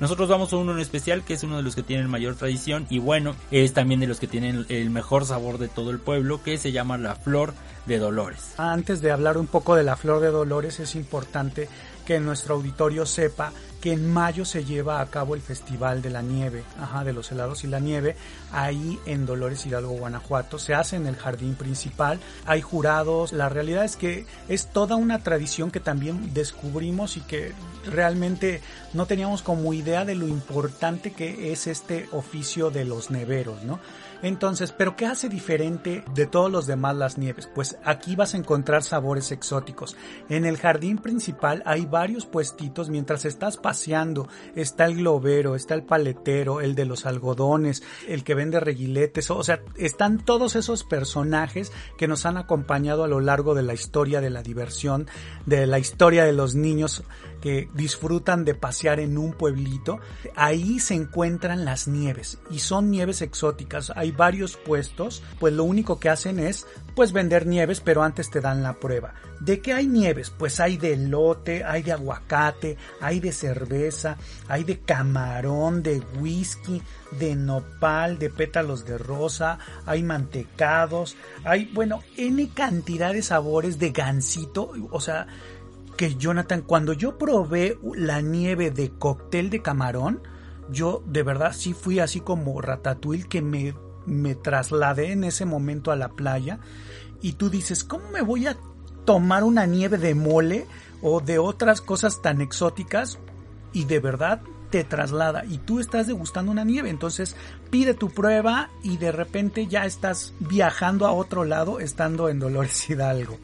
Nosotros vamos a uno en especial que es uno de los que tienen mayor tradición y bueno, es también de los que tienen el mejor sabor de todo el pueblo que se llama la Flor de Dolores. Antes de hablar un poco de la Flor de Dolores, es importante que nuestro auditorio sepa que en mayo se lleva a cabo el Festival de la Nieve, ajá, de los helados y la nieve, ahí en Dolores Hidalgo, Guanajuato. Se hace en el jardín principal, hay jurados. La realidad es que es toda una tradición que también descubrimos y que realmente no teníamos como idea de lo importante que es este oficio de los neveros, ¿no? Entonces, ¿pero qué hace diferente de todos los demás las nieves? Pues aquí vas a encontrar sabores exóticos. En el jardín principal hay varios puestitos mientras estás paseando. Está el globero, está el paletero, el de los algodones, el que vende reguiletes. O sea, están todos esos personajes que nos han acompañado a lo largo de la historia de la diversión, de la historia de los niños que disfrutan de pasear en un pueblito. Ahí se encuentran las nieves y son nieves exóticas. Hay varios puestos, pues lo único que hacen es pues vender nieves, pero antes te dan la prueba. ¿De qué hay nieves? Pues hay de elote, hay de aguacate, hay de cerveza, hay de camarón, de whisky, de nopal, de pétalos de rosa, hay mantecados, hay, bueno, N cantidad de sabores de gansito, o sea, que Jonathan, cuando yo probé la nieve de cóctel de camarón, yo de verdad sí fui así como ratatouille que me, me trasladé en ese momento a la playa y tú dices, ¿cómo me voy a tomar una nieve de mole o de otras cosas tan exóticas? Y de verdad te traslada y tú estás degustando una nieve, entonces pide tu prueba y de repente ya estás viajando a otro lado estando en Dolores Hidalgo.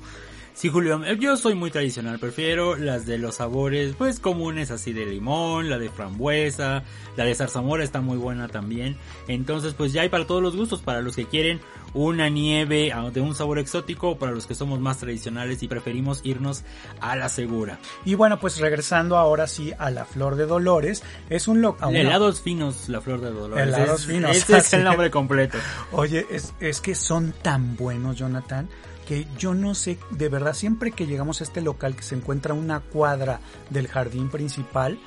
Sí, Julio, yo soy muy tradicional, prefiero las de los sabores pues comunes así de limón, la de frambuesa, la de zarzamora está muy buena también. Entonces pues ya hay para todos los gustos, para los que quieren una nieve ah, de un sabor exótico, para los que somos más tradicionales y preferimos irnos a la segura. Y bueno, pues regresando ahora sí a la Flor de Dolores, es un local... Helados finos, la Flor de Dolores. Helados finos. Ese es el nombre completo. Oye, es, es que son tan buenos, Jonathan yo no sé, de verdad, siempre que llegamos a este local que se encuentra una cuadra del jardín principal,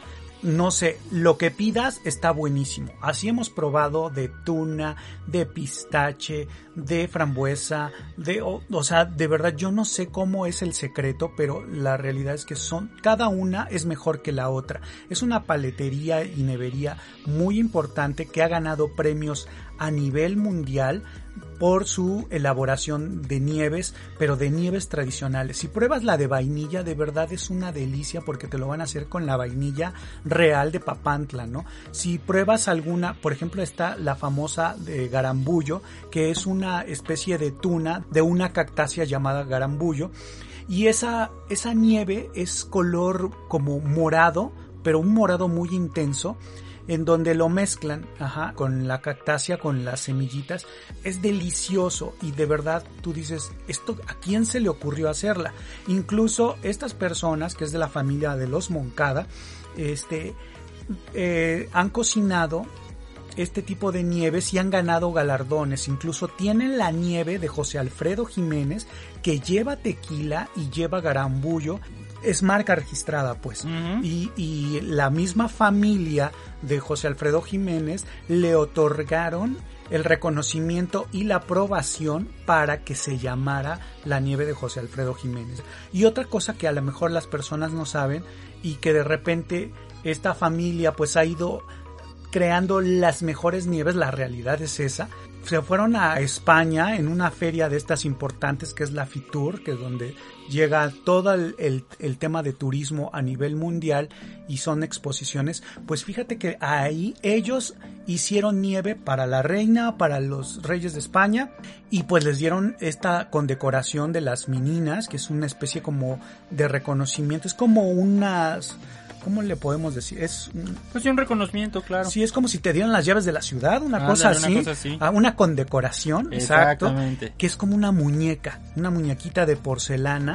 no sé, lo que pidas está buenísimo. Así hemos probado de tuna, de pistache, de frambuesa, de, o, o, sea, de verdad yo no sé cómo es el secreto, pero la realidad es que son, cada una es mejor que la otra. Es una paletería y nevería muy importante que ha ganado premios a nivel mundial por su elaboración de nieves, pero de nieves tradicionales. Si pruebas la de vainilla, de verdad es una delicia porque te lo van a hacer con la vainilla real de Papantla, ¿no? Si pruebas alguna, por ejemplo, está la famosa de garambullo, que es una especie de tuna de una cactácea llamada garambullo, y esa, esa nieve es color como morado, pero un morado muy intenso en donde lo mezclan ajá, con la cactácea, con las semillitas. Es delicioso y de verdad tú dices, esto ¿a quién se le ocurrió hacerla? Incluso estas personas, que es de la familia de los Moncada, este, eh, han cocinado este tipo de nieves y han ganado galardones. Incluso tienen la nieve de José Alfredo Jiménez que lleva tequila y lleva garambullo es marca registrada, pues. y, y, la misma familia de José Alfredo Jiménez le otorgaron el reconocimiento y la aprobación para que se llamara la nieve de José Alfredo Jiménez. Y otra cosa que a lo mejor las personas no saben y que de repente esta familia pues ha ido creando las mejores nieves, la realidad es esa, se fueron a España en una feria de estas importantes que es la Fitur, que es donde llega todo el, el, el, tema de turismo a nivel mundial y son exposiciones, pues fíjate que ahí ellos hicieron nieve para la reina, para los reyes de España y pues les dieron esta condecoración de las meninas, que es una especie como de reconocimiento, es como unas ¿cómo le podemos decir? Es pues un reconocimiento, claro. Sí, es como si te dieran las llaves de la ciudad, una, ah, cosa, así, una cosa así, una condecoración, exacto, que es como una muñeca, una muñequita de porcelana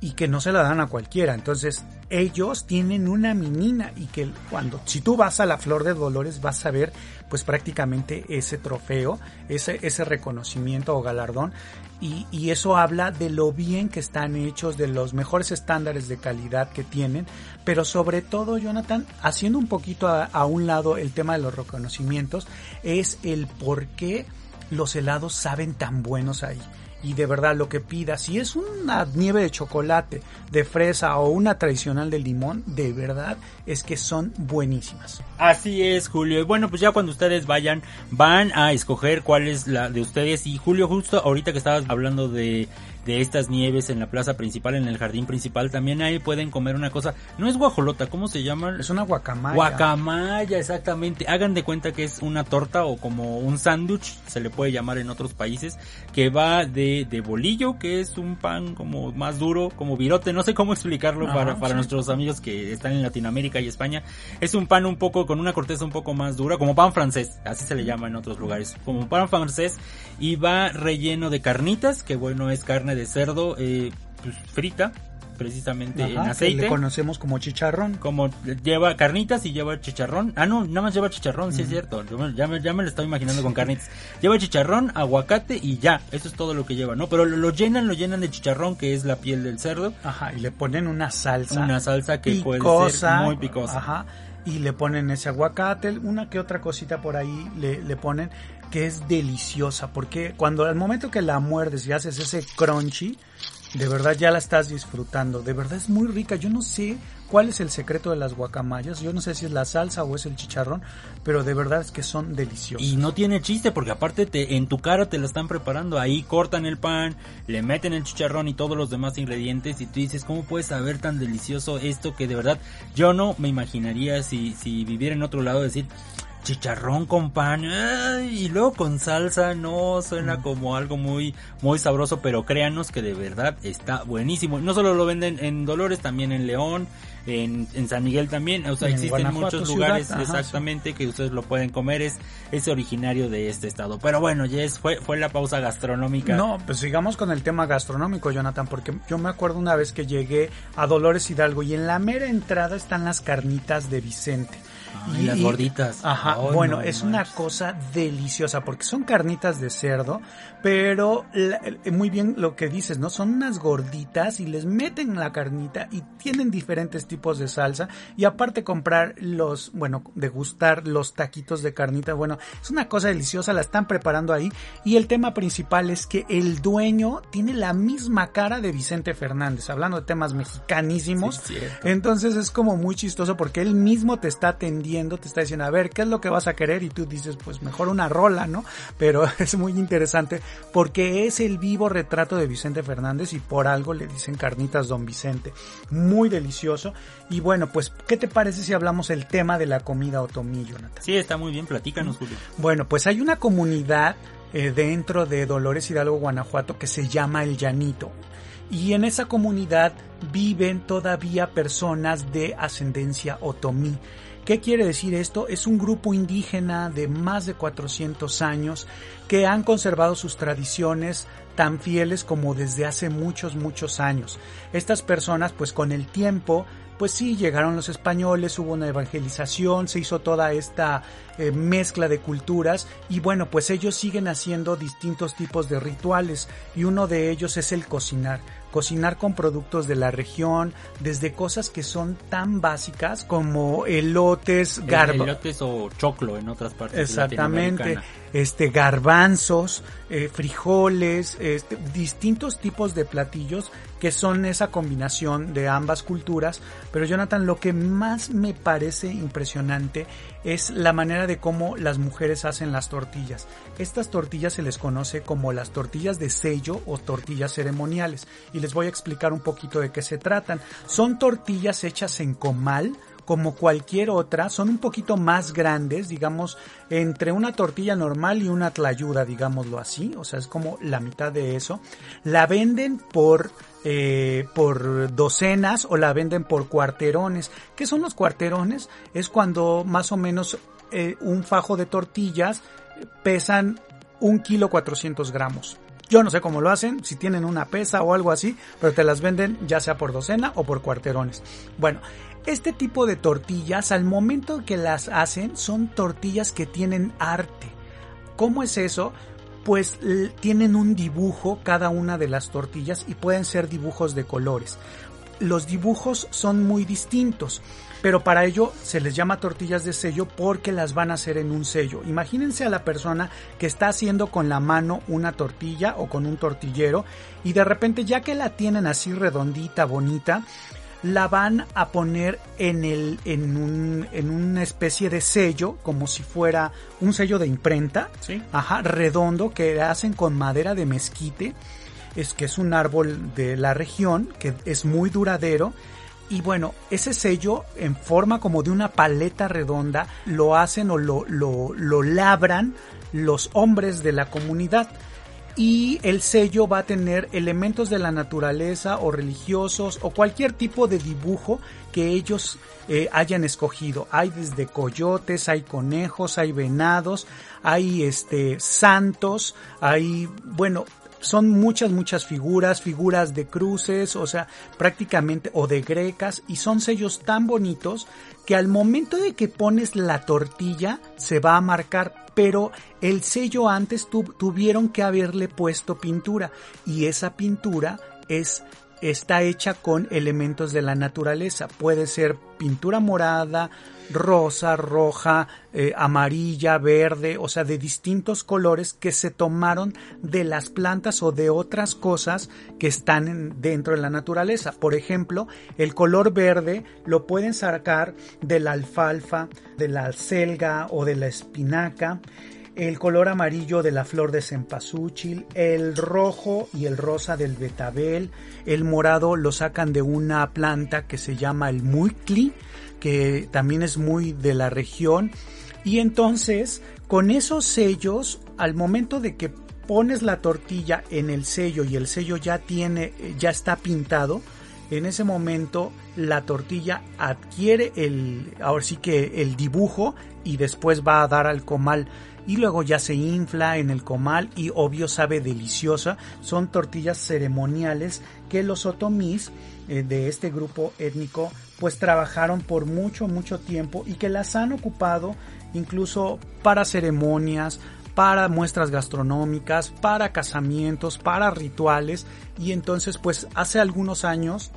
y que no se la dan a cualquiera. Entonces, ellos tienen una menina y que cuando, si tú vas a la Flor de Dolores, vas a ver pues prácticamente ese trofeo, ese, ese reconocimiento o galardón. Y, y, eso habla de lo bien que están hechos, de los mejores estándares de calidad que tienen, pero sobre todo, Jonathan, haciendo un poquito a, a un lado el tema de los reconocimientos, es el por qué los helados saben tan buenos ahí y de verdad lo que pida, si es una nieve de chocolate, de fresa o una tradicional de limón, de verdad es que son buenísimas. Así es, Julio. Y bueno, pues ya cuando ustedes vayan, van a escoger cuál es la de ustedes. Y Julio, justo ahorita que estabas hablando de de estas nieves en la plaza principal, en el jardín principal. También ahí pueden comer una cosa. No es guajolota, ¿cómo se llama? Es una guacamaya. Guacamaya, exactamente. Hagan de cuenta que es una torta o como un sándwich, se le puede llamar en otros países, que va de, de bolillo, que es un pan como más duro, como virote. No sé cómo explicarlo para, para nuestros amigos que están en Latinoamérica y España. Es un pan un poco con una corteza un poco más dura, como pan francés, así se le llama en otros lugares. Como pan francés y va relleno de carnitas, que bueno, es carne de cerdo eh, pues, frita precisamente Ajá, en aceite. le conocemos como chicharrón. Como lleva carnitas y lleva chicharrón. Ah, no, nada más lleva chicharrón, sí es cierto. Ya me, ya me lo estaba imaginando con carnitas. Lleva chicharrón, aguacate y ya. Eso es todo lo que lleva, ¿no? Pero lo, lo, llenan, lo llenan de chicharrón, que es la piel del cerdo. Ajá, y le ponen una salsa. Una salsa que picosa, puede ser muy picosa. Ajá. Y le ponen ese aguacate, una que otra cosita por ahí le, le ponen que es deliciosa, porque cuando al momento que la muerdes y haces ese crunchy, de verdad ya la estás disfrutando, de verdad es muy rica, yo no sé cuál es el secreto de las guacamayas, yo no sé si es la salsa o es el chicharrón, pero de verdad es que son deliciosos. Y no tiene chiste porque aparte te, en tu cara te lo están preparando, ahí cortan el pan, le meten el chicharrón y todos los demás ingredientes y tú dices, ¿cómo puedes saber tan delicioso esto que de verdad yo no me imaginaría si, si viviera en otro lado decir chicharrón con pan y luego con salsa, no suena como algo muy muy sabroso, pero créanos que de verdad está buenísimo. No solo lo venden en Dolores, también en León, en, en San Miguel también, o sea, existen muchos lugares exactamente que ustedes lo pueden comer, es, es originario de este estado. Pero bueno, Jess, fue, fue la pausa gastronómica. No, pues sigamos con el tema gastronómico, Jonathan, porque yo me acuerdo una vez que llegué a Dolores Hidalgo y en la mera entrada están las carnitas de Vicente y, las gorditas. Ajá, bueno, es una cosa deliciosa porque son carnitas de cerdo, pero muy bien lo que dices, ¿no? Son unas gorditas y les meten la carnita y tienen diferentes tipos de salsa y aparte comprar los, bueno, degustar los taquitos de carnita, bueno, es una cosa deliciosa, la están preparando ahí y el tema principal es que el dueño tiene la misma cara de Vicente Fernández, hablando de temas mexicanísimos, entonces es como muy chistoso porque él mismo te está atendiendo te está diciendo, a ver, ¿qué es lo que vas a querer? Y tú dices, pues mejor una rola, ¿no? Pero es muy interesante porque es el vivo retrato de Vicente Fernández y por algo le dicen carnitas Don Vicente. Muy delicioso. Y bueno, pues, ¿qué te parece si hablamos el tema de la comida otomí, Jonathan? Sí, está muy bien, platícanos, Julio. Bueno, pues hay una comunidad eh, dentro de Dolores Hidalgo, Guanajuato, que se llama El Llanito. Y en esa comunidad viven todavía personas de ascendencia otomí. ¿Qué quiere decir esto? Es un grupo indígena de más de 400 años que han conservado sus tradiciones tan fieles como desde hace muchos, muchos años. Estas personas, pues con el tiempo, pues sí, llegaron los españoles, hubo una evangelización, se hizo toda esta eh, mezcla de culturas y bueno, pues ellos siguen haciendo distintos tipos de rituales y uno de ellos es el cocinar cocinar con productos de la región, desde cosas que son tan básicas como elotes, garbanzos. Elotes o choclo en otras partes. Exactamente, este garbanzos, eh, frijoles, este, distintos tipos de platillos que son esa combinación de ambas culturas. Pero Jonathan, lo que más me parece impresionante es la manera de cómo las mujeres hacen las tortillas. Estas tortillas se les conoce como las tortillas de sello o tortillas ceremoniales y les voy a explicar un poquito de qué se tratan. Son tortillas hechas en comal como cualquier otra, son un poquito más grandes, digamos, entre una tortilla normal y una tlayuda, digámoslo así, o sea, es como la mitad de eso. La venden por eh, por docenas o la venden por cuarterones. ¿Qué son los cuarterones? Es cuando más o menos eh, un fajo de tortillas pesan un kilo 400 gramos. Yo no sé cómo lo hacen, si tienen una pesa o algo así, pero te las venden ya sea por docena o por cuarterones. Bueno, este tipo de tortillas al momento que las hacen son tortillas que tienen arte. ¿Cómo es eso? pues tienen un dibujo cada una de las tortillas y pueden ser dibujos de colores. Los dibujos son muy distintos, pero para ello se les llama tortillas de sello porque las van a hacer en un sello. Imagínense a la persona que está haciendo con la mano una tortilla o con un tortillero y de repente ya que la tienen así redondita, bonita, la van a poner en, el, en, un, en una especie de sello, como si fuera un sello de imprenta, ajá, redondo, que hacen con madera de mezquite, es que es un árbol de la región, que es muy duradero, y bueno, ese sello en forma como de una paleta redonda lo hacen o lo, lo, lo labran los hombres de la comunidad y el sello va a tener elementos de la naturaleza o religiosos o cualquier tipo de dibujo que ellos eh, hayan escogido. Hay desde coyotes, hay conejos, hay venados, hay este santos, hay bueno, son muchas, muchas figuras, figuras de cruces, o sea, prácticamente, o de grecas, y son sellos tan bonitos que al momento de que pones la tortilla se va a marcar pero el sello antes tuvieron que haberle puesto pintura y esa pintura es está hecha con elementos de la naturaleza. Puede ser pintura morada, rosa, roja, eh, amarilla, verde, o sea, de distintos colores que se tomaron de las plantas o de otras cosas que están dentro de la naturaleza. Por ejemplo, el color verde lo pueden sacar de la alfalfa, de la selga o de la espinaca el color amarillo de la flor de cempasúchil, el rojo y el rosa del betabel, el morado lo sacan de una planta que se llama el muicli, que también es muy de la región, Y entonces, con esos sellos, al momento de que pones la tortilla en el sello y el sello ya tiene, ya está pintado, en ese momento la tortilla adquiere el, ahora sí que el dibujo y después va a dar al comal y luego ya se infla en el comal y obvio sabe deliciosa. Son tortillas ceremoniales que los otomís eh, de este grupo étnico pues trabajaron por mucho mucho tiempo y que las han ocupado incluso para ceremonias, para muestras gastronómicas, para casamientos, para rituales y entonces pues hace algunos años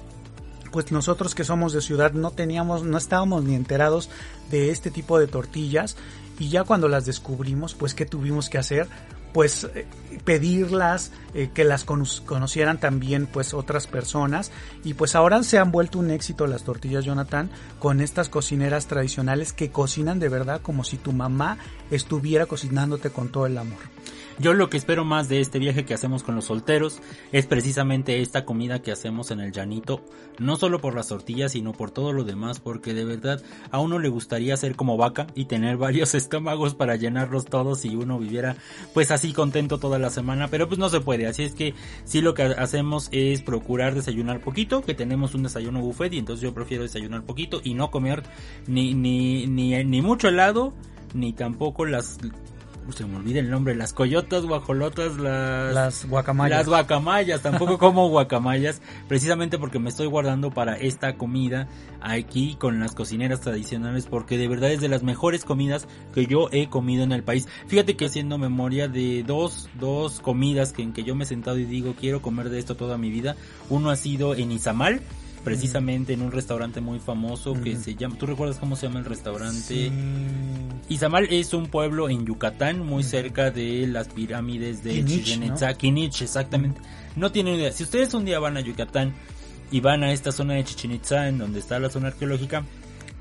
pues nosotros que somos de ciudad no teníamos, no estábamos ni enterados de este tipo de tortillas y ya cuando las descubrimos pues qué tuvimos que hacer pues eh, pedirlas, eh, que las conocieran también pues otras personas y pues ahora se han vuelto un éxito las tortillas Jonathan con estas cocineras tradicionales que cocinan de verdad como si tu mamá estuviera cocinándote con todo el amor. Yo lo que espero más de este viaje que hacemos con los solteros es precisamente esta comida que hacemos en el llanito, no solo por las tortillas, sino por todo lo demás, porque de verdad a uno le gustaría ser como vaca y tener varios estómagos para llenarlos todos y uno viviera pues así contento toda la semana, pero pues no se puede, así es que sí lo que hacemos es procurar desayunar poquito, que tenemos un desayuno buffet y entonces yo prefiero desayunar poquito y no comer ni ni ni, ni mucho helado ni tampoco las se me olvida el nombre, las coyotas, guajolotas, las, las guacamayas. Las guacamayas, tampoco como guacamayas, precisamente porque me estoy guardando para esta comida aquí con las cocineras tradicionales, porque de verdad es de las mejores comidas que yo he comido en el país. Fíjate que haciendo memoria de dos, dos comidas que en que yo me he sentado y digo quiero comer de esto toda mi vida. Uno ha sido en Izamal, precisamente en un restaurante muy famoso que se llama, ¿tú recuerdas cómo se llama el restaurante? Izamal es un pueblo en Yucatán, muy cerca de las pirámides de Chichen Itza, exactamente. No tienen idea, si ustedes un día van a Yucatán y van a esta zona de Chichen Itza, en donde está la zona arqueológica,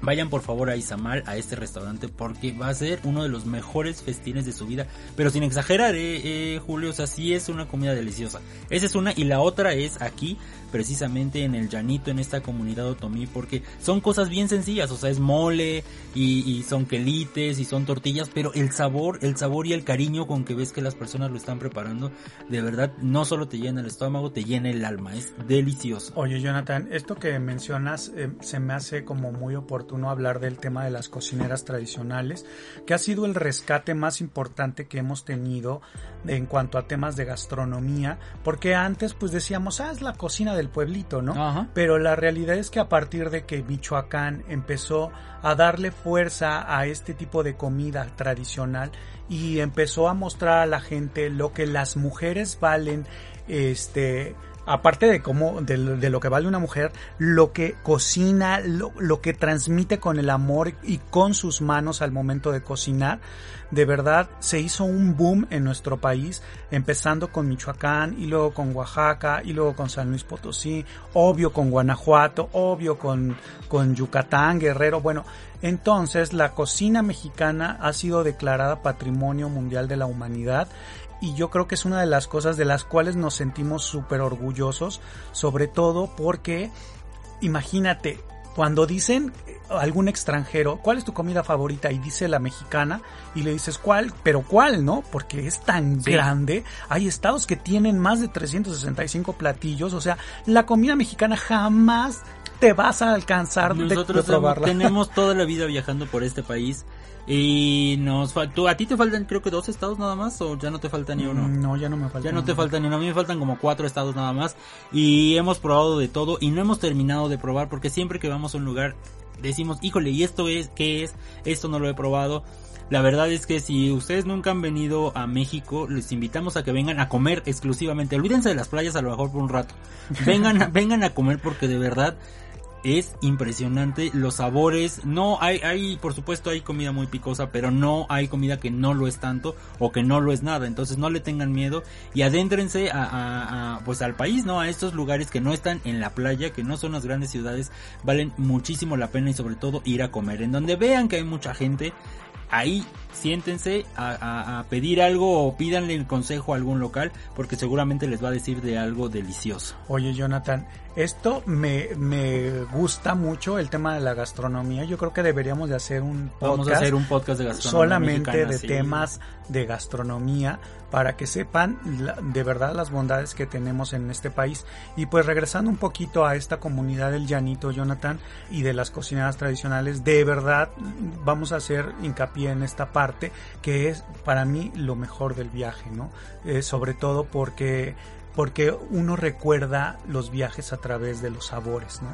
Vayan por favor a Izamal, a este restaurante, porque va a ser uno de los mejores festines de su vida. Pero sin exagerar, eh, eh, Julio, o sea, sí es una comida deliciosa. Esa es una, y la otra es aquí, precisamente en el llanito, en esta comunidad otomí, porque son cosas bien sencillas, o sea, es mole, y, son quelites, y son tortillas, pero el sabor, el sabor y el cariño con que ves que las personas lo están preparando, de verdad, no solo te llena el estómago, te llena el alma, es delicioso. Oye, Jonathan, esto que mencionas eh, se me hace como muy oportuno hablar del tema de las cocineras tradicionales, que ha sido el rescate más importante que hemos tenido en cuanto a temas de gastronomía, porque antes pues decíamos, ah, es la cocina del pueblito, ¿no? Pero la realidad es que a partir de que Michoacán empezó a darle fuerza a este tipo de comida tradicional y empezó a mostrar a la gente lo que las mujeres valen, este, aparte de cómo, de, lo que vale una mujer, lo que cocina, lo, lo, que transmite con el amor y con sus manos al momento de cocinar, de verdad se hizo un boom en nuestro país, empezando con Michoacán y luego con Oaxaca y luego con San Luis Potosí, obvio con Guanajuato, obvio con, con Yucatán, Guerrero, bueno, entonces la cocina mexicana ha sido declarada Patrimonio Mundial de la Humanidad y yo creo que es una de las cosas de las cuales nos sentimos súper orgullosos, sobre todo porque, imagínate, cuando dicen eh, algún extranjero, ¿cuál es tu comida favorita? Y dice la mexicana y le dices, ¿cuál? Pero ¿cuál? ¿No? Porque es tan grande. Hay estados que tienen más de 365 platillos. O sea, la comida mexicana jamás te vas a alcanzar Nosotros de, probarla. Tenemos toda la vida viajando por este país y nos faltó, a ti te faltan creo que dos estados nada más o ya no te falta ni uno. No, ya no me falta. Ya no te falta ni uno, a mí me faltan como cuatro estados nada más y hemos probado de todo y no hemos terminado de probar porque siempre que vamos a un lugar decimos, híjole, ¿y esto es qué es? Esto no lo he probado. La verdad es que si ustedes nunca han venido a México, les invitamos a que vengan a comer exclusivamente. Olvídense de las playas a lo mejor por un rato. Vengan, vengan a comer porque de verdad es impresionante los sabores. No hay hay por supuesto hay comida muy picosa pero no hay comida que no lo es tanto o que no lo es nada. Entonces no le tengan miedo y adéntrense a, pues al país no a estos lugares que no están en la playa que no son las grandes ciudades. Valen muchísimo la pena y sobre todo ir a comer. En donde vean que hay mucha gente ahí siéntense a, pedir algo o pídanle el consejo a algún local porque seguramente les va a decir de algo delicioso. Oye Jonathan, esto me, me gusta mucho el tema de la gastronomía. Yo creo que deberíamos de hacer un podcast. Vamos a hacer un podcast de gastronomía. Solamente de temas de gastronomía para que sepan de verdad las bondades que tenemos en este país. Y pues regresando un poquito a esta comunidad del llanito, Jonathan, y de las cocineras tradicionales, de verdad vamos a hacer hincapié en esta parte que es para mí lo mejor del viaje, ¿no? Eh, sobre todo porque porque uno recuerda los viajes a través de los sabores, ¿no?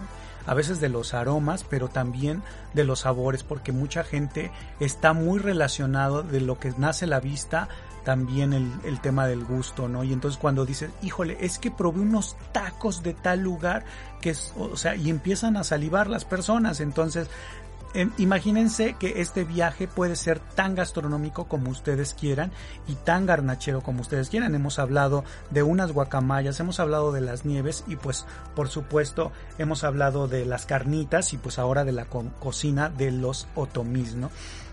A veces de los aromas, pero también de los sabores, porque mucha gente está muy relacionado de lo que nace la vista, también el, el, tema del gusto, ¿no? Y entonces cuando dices, híjole, es que probé unos tacos de tal lugar, que es, o sea, y empiezan a salivar las personas, entonces Em, imagínense que este viaje puede ser tan gastronómico como ustedes quieran y tan garnachero como ustedes quieran. Hemos hablado de unas guacamayas, hemos hablado de las nieves y pues por supuesto hemos hablado de las carnitas y pues ahora de la cocina de los otomís, ¿no?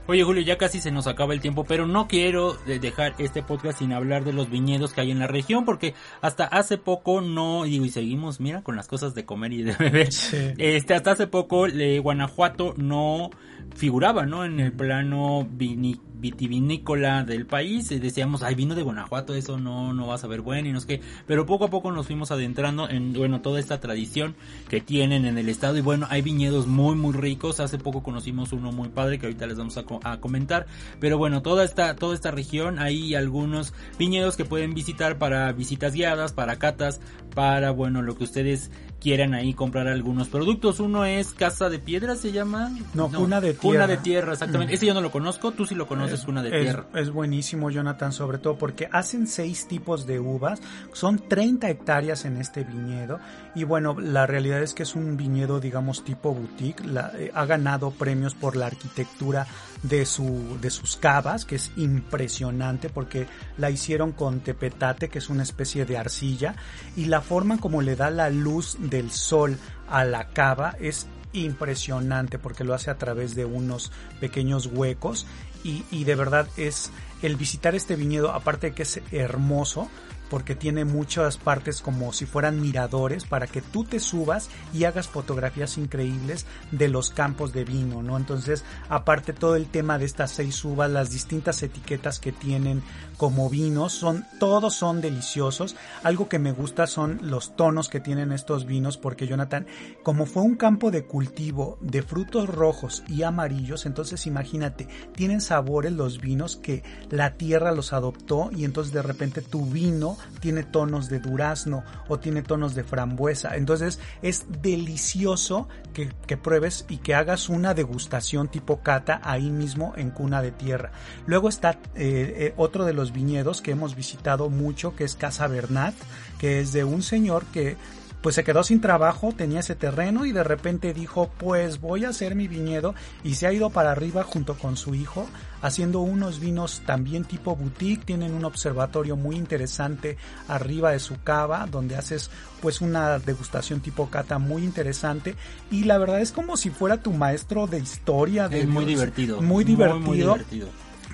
Oye Julio, ya casi se nos acaba el tiempo, pero no quiero dejar este podcast sin hablar de los viñedos que hay en la región, porque hasta hace poco no, y seguimos, mira, con las cosas de comer y de beber. Este, hasta hace poco, Guanajuato no figuraba, ¿no? En el plano vitivinícola del país. Y decíamos, ay, vino de Guanajuato, eso no, no va a saber bueno y no es que. Pero poco a poco nos fuimos adentrando en, bueno, toda esta tradición que tienen en el estado. Y bueno, hay viñedos muy, muy ricos. Hace poco conocimos uno muy padre que ahorita les vamos a, a comentar. Pero bueno, toda esta, toda esta región, hay algunos viñedos que pueden visitar para visitas guiadas, para catas, para, bueno, lo que ustedes quieran ahí comprar algunos productos. Uno es Casa de Piedra, se llama. No, Cuna de Tierra. Cuna de Tierra, exactamente. Mm. Ese yo no lo conozco, tú sí lo conoces, Cuna de Tierra. Es buenísimo, Jonathan, sobre todo porque hacen seis tipos de uvas, son 30 hectáreas en este viñedo y bueno, la realidad es que es un viñedo, digamos, tipo boutique, eh, ha ganado premios por la arquitectura de, su, de sus cavas, que es impresionante porque la hicieron con tepetate, que es una especie de arcilla, y la forma como le da la luz del sol a la cava es impresionante porque lo hace a través de unos pequeños huecos y, y de verdad es el visitar este viñedo, aparte de que es hermoso, porque tiene muchas partes como si fueran miradores para que tú te subas y hagas fotografías increíbles de los campos de vino, ¿no? Entonces, aparte todo el tema de estas seis uvas, las distintas etiquetas que tienen como vinos, son, todos son deliciosos. Algo que me gusta son los tonos que tienen estos vinos, porque Jonathan, como fue un campo de cultivo de frutos rojos y amarillos, entonces imagínate, tienen sabores los vinos que la tierra los adoptó y entonces de repente tu vino tiene tonos de durazno o tiene tonos de frambuesa. Entonces es delicioso que, pruebes y que hagas una degustación tipo cata ahí mismo en cuna de tierra. Luego está eh, eh, otro de los viñedos que hemos visitado mucho que es Casa Bernat, que es de un señor que pues se quedó sin trabajo, tenía ese terreno y de repente dijo, pues voy a hacer mi viñedo y se ha ido para arriba junto con su hijo haciendo unos vinos también tipo boutique, tienen un observatorio muy interesante arriba de su cava donde haces pues una degustación tipo cata muy interesante y la verdad es como si fuera tu maestro de historia. De, muy divertido. Muy divertido. muy divertido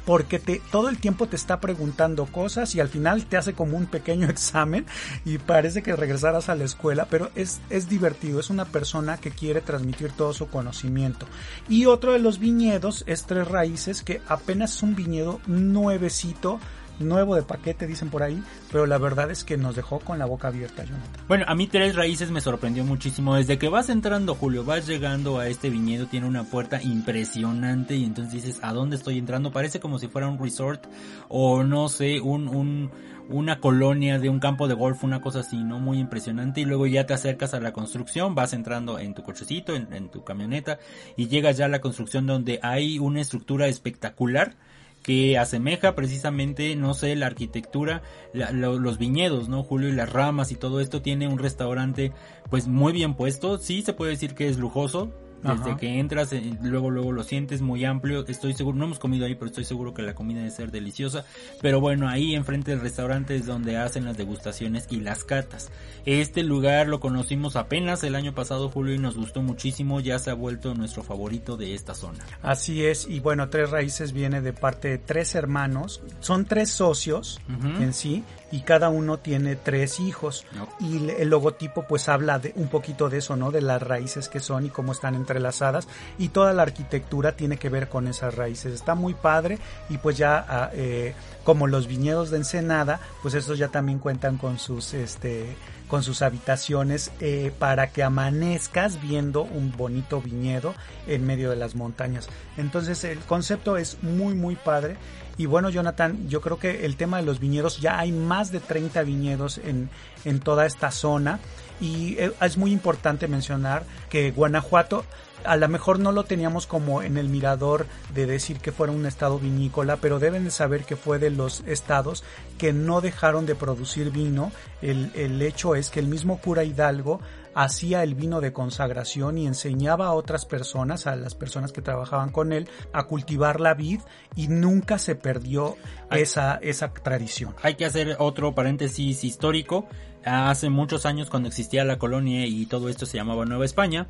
porque te, todo el tiempo te está preguntando cosas y al final te hace como un pequeño examen y parece que regresaras a la escuela, pero es, es divertido, es una persona que quiere transmitir todo su conocimiento. Y otro de los viñedos es Tres Raíces, que apenas es un viñedo nuevecito, nuevo de paquete, dicen por ahí, pero la verdad es que nos dejó con la boca abierta, Jonathan. Bueno, a mí Tres Raíces me sorprendió muchísimo. Desde que vas entrando, Julio, vas llegando a este viñedo, tiene una puerta impresionante y entonces dices, ¿a dónde estoy entrando? Parece como si fuera un resort o no sé, un, un, una colonia de un campo de golf, una cosa así, ¿no? Muy impresionante. Y luego ya te acercas a la construcción, vas entrando en tu cochecito, en, en tu camioneta y llegas ya a la construcción donde hay una estructura espectacular que asemeja precisamente, no sé, la arquitectura, los viñedos, ¿no? Julio y las ramas y todo esto tiene un restaurante pues muy bien puesto, sí se puede decir que es lujoso, Desde que entras, eh, luego luego lo sientes muy amplio. Estoy seguro, no hemos comido ahí, pero estoy seguro que la comida debe ser deliciosa. Pero bueno, ahí enfrente del restaurante es donde hacen las degustaciones y las catas. Este lugar lo conocimos apenas el año pasado, Julio, y nos gustó muchísimo. Ya se ha vuelto nuestro favorito de esta zona. Así es, y bueno, Tres Raíces viene de parte de tres hermanos. Son tres socios en sí y cada uno tiene tres hijos. Y el logotipo pues habla de un poquito de eso, ¿no? De las raíces que son y cómo están entrelazadas. Y toda la arquitectura tiene que ver con esas raíces. Está muy padre y pues ya ah, eh, como los viñedos de Ensenada, pues estos ya también cuentan con sus este con sus habitaciones eh, para que amanezcas viendo un bonito viñedo en medio de las montañas. Entonces el concepto es muy muy padre y bueno Jonathan, yo creo que el tema de los viñedos, ya hay más de 30 viñedos en, en toda esta zona y eh, es muy importante mencionar que Guanajuato a lo mejor no lo teníamos como en el mirador de decir que fuera un estado vinícola, pero deben de saber que fue de los estados que no dejaron de producir vino. El, el hecho es que el mismo cura Hidalgo hacía el vino de consagración y enseñaba a otras personas, a las personas que trabajaban con él, a cultivar la vid y nunca se perdió esa, esa tradición. Hay que hacer otro paréntesis histórico hace muchos años cuando existía la colonia y todo esto se llamaba Nueva España,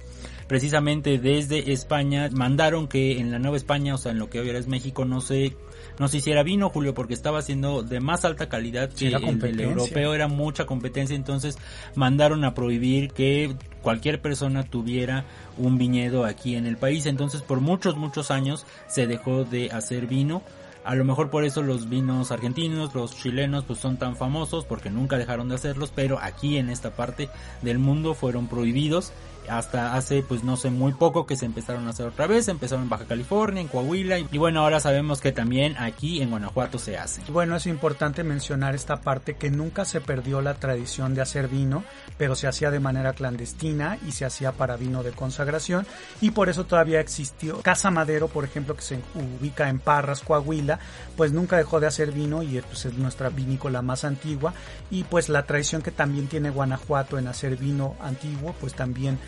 precisamente desde España mandaron que en la Nueva España, o sea, en lo que hoy es México, no se no se hiciera vino, Julio, porque estaba siendo de más alta calidad que el, europeo, era mucha competencia, entonces mandaron a prohibir que cualquier persona tuviera un viñedo aquí en el país, entonces por muchos, muchos años se dejó de hacer vino, a lo mejor por eso los vinos argentinos, los chilenos, pues son tan famosos porque nunca dejaron de hacerlos, pero aquí en esta parte del mundo fueron prohibidos hasta hace pues no sé muy poco que se empezaron a hacer otra vez, empezaron en Baja California, en Coahuila y, bueno ahora sabemos que también aquí en Guanajuato se hace. Bueno es importante mencionar esta parte que nunca se perdió la tradición de hacer vino, pero se hacía de manera clandestina y se hacía para vino de consagración. Y por eso todavía existió Casa Madero por ejemplo que se ubica en Parras, Coahuila, pues nunca dejó de hacer vino y pues, es nuestra vinícola más antigua. Y pues la tradición que también tiene Guanajuato en hacer vino antiguo pues también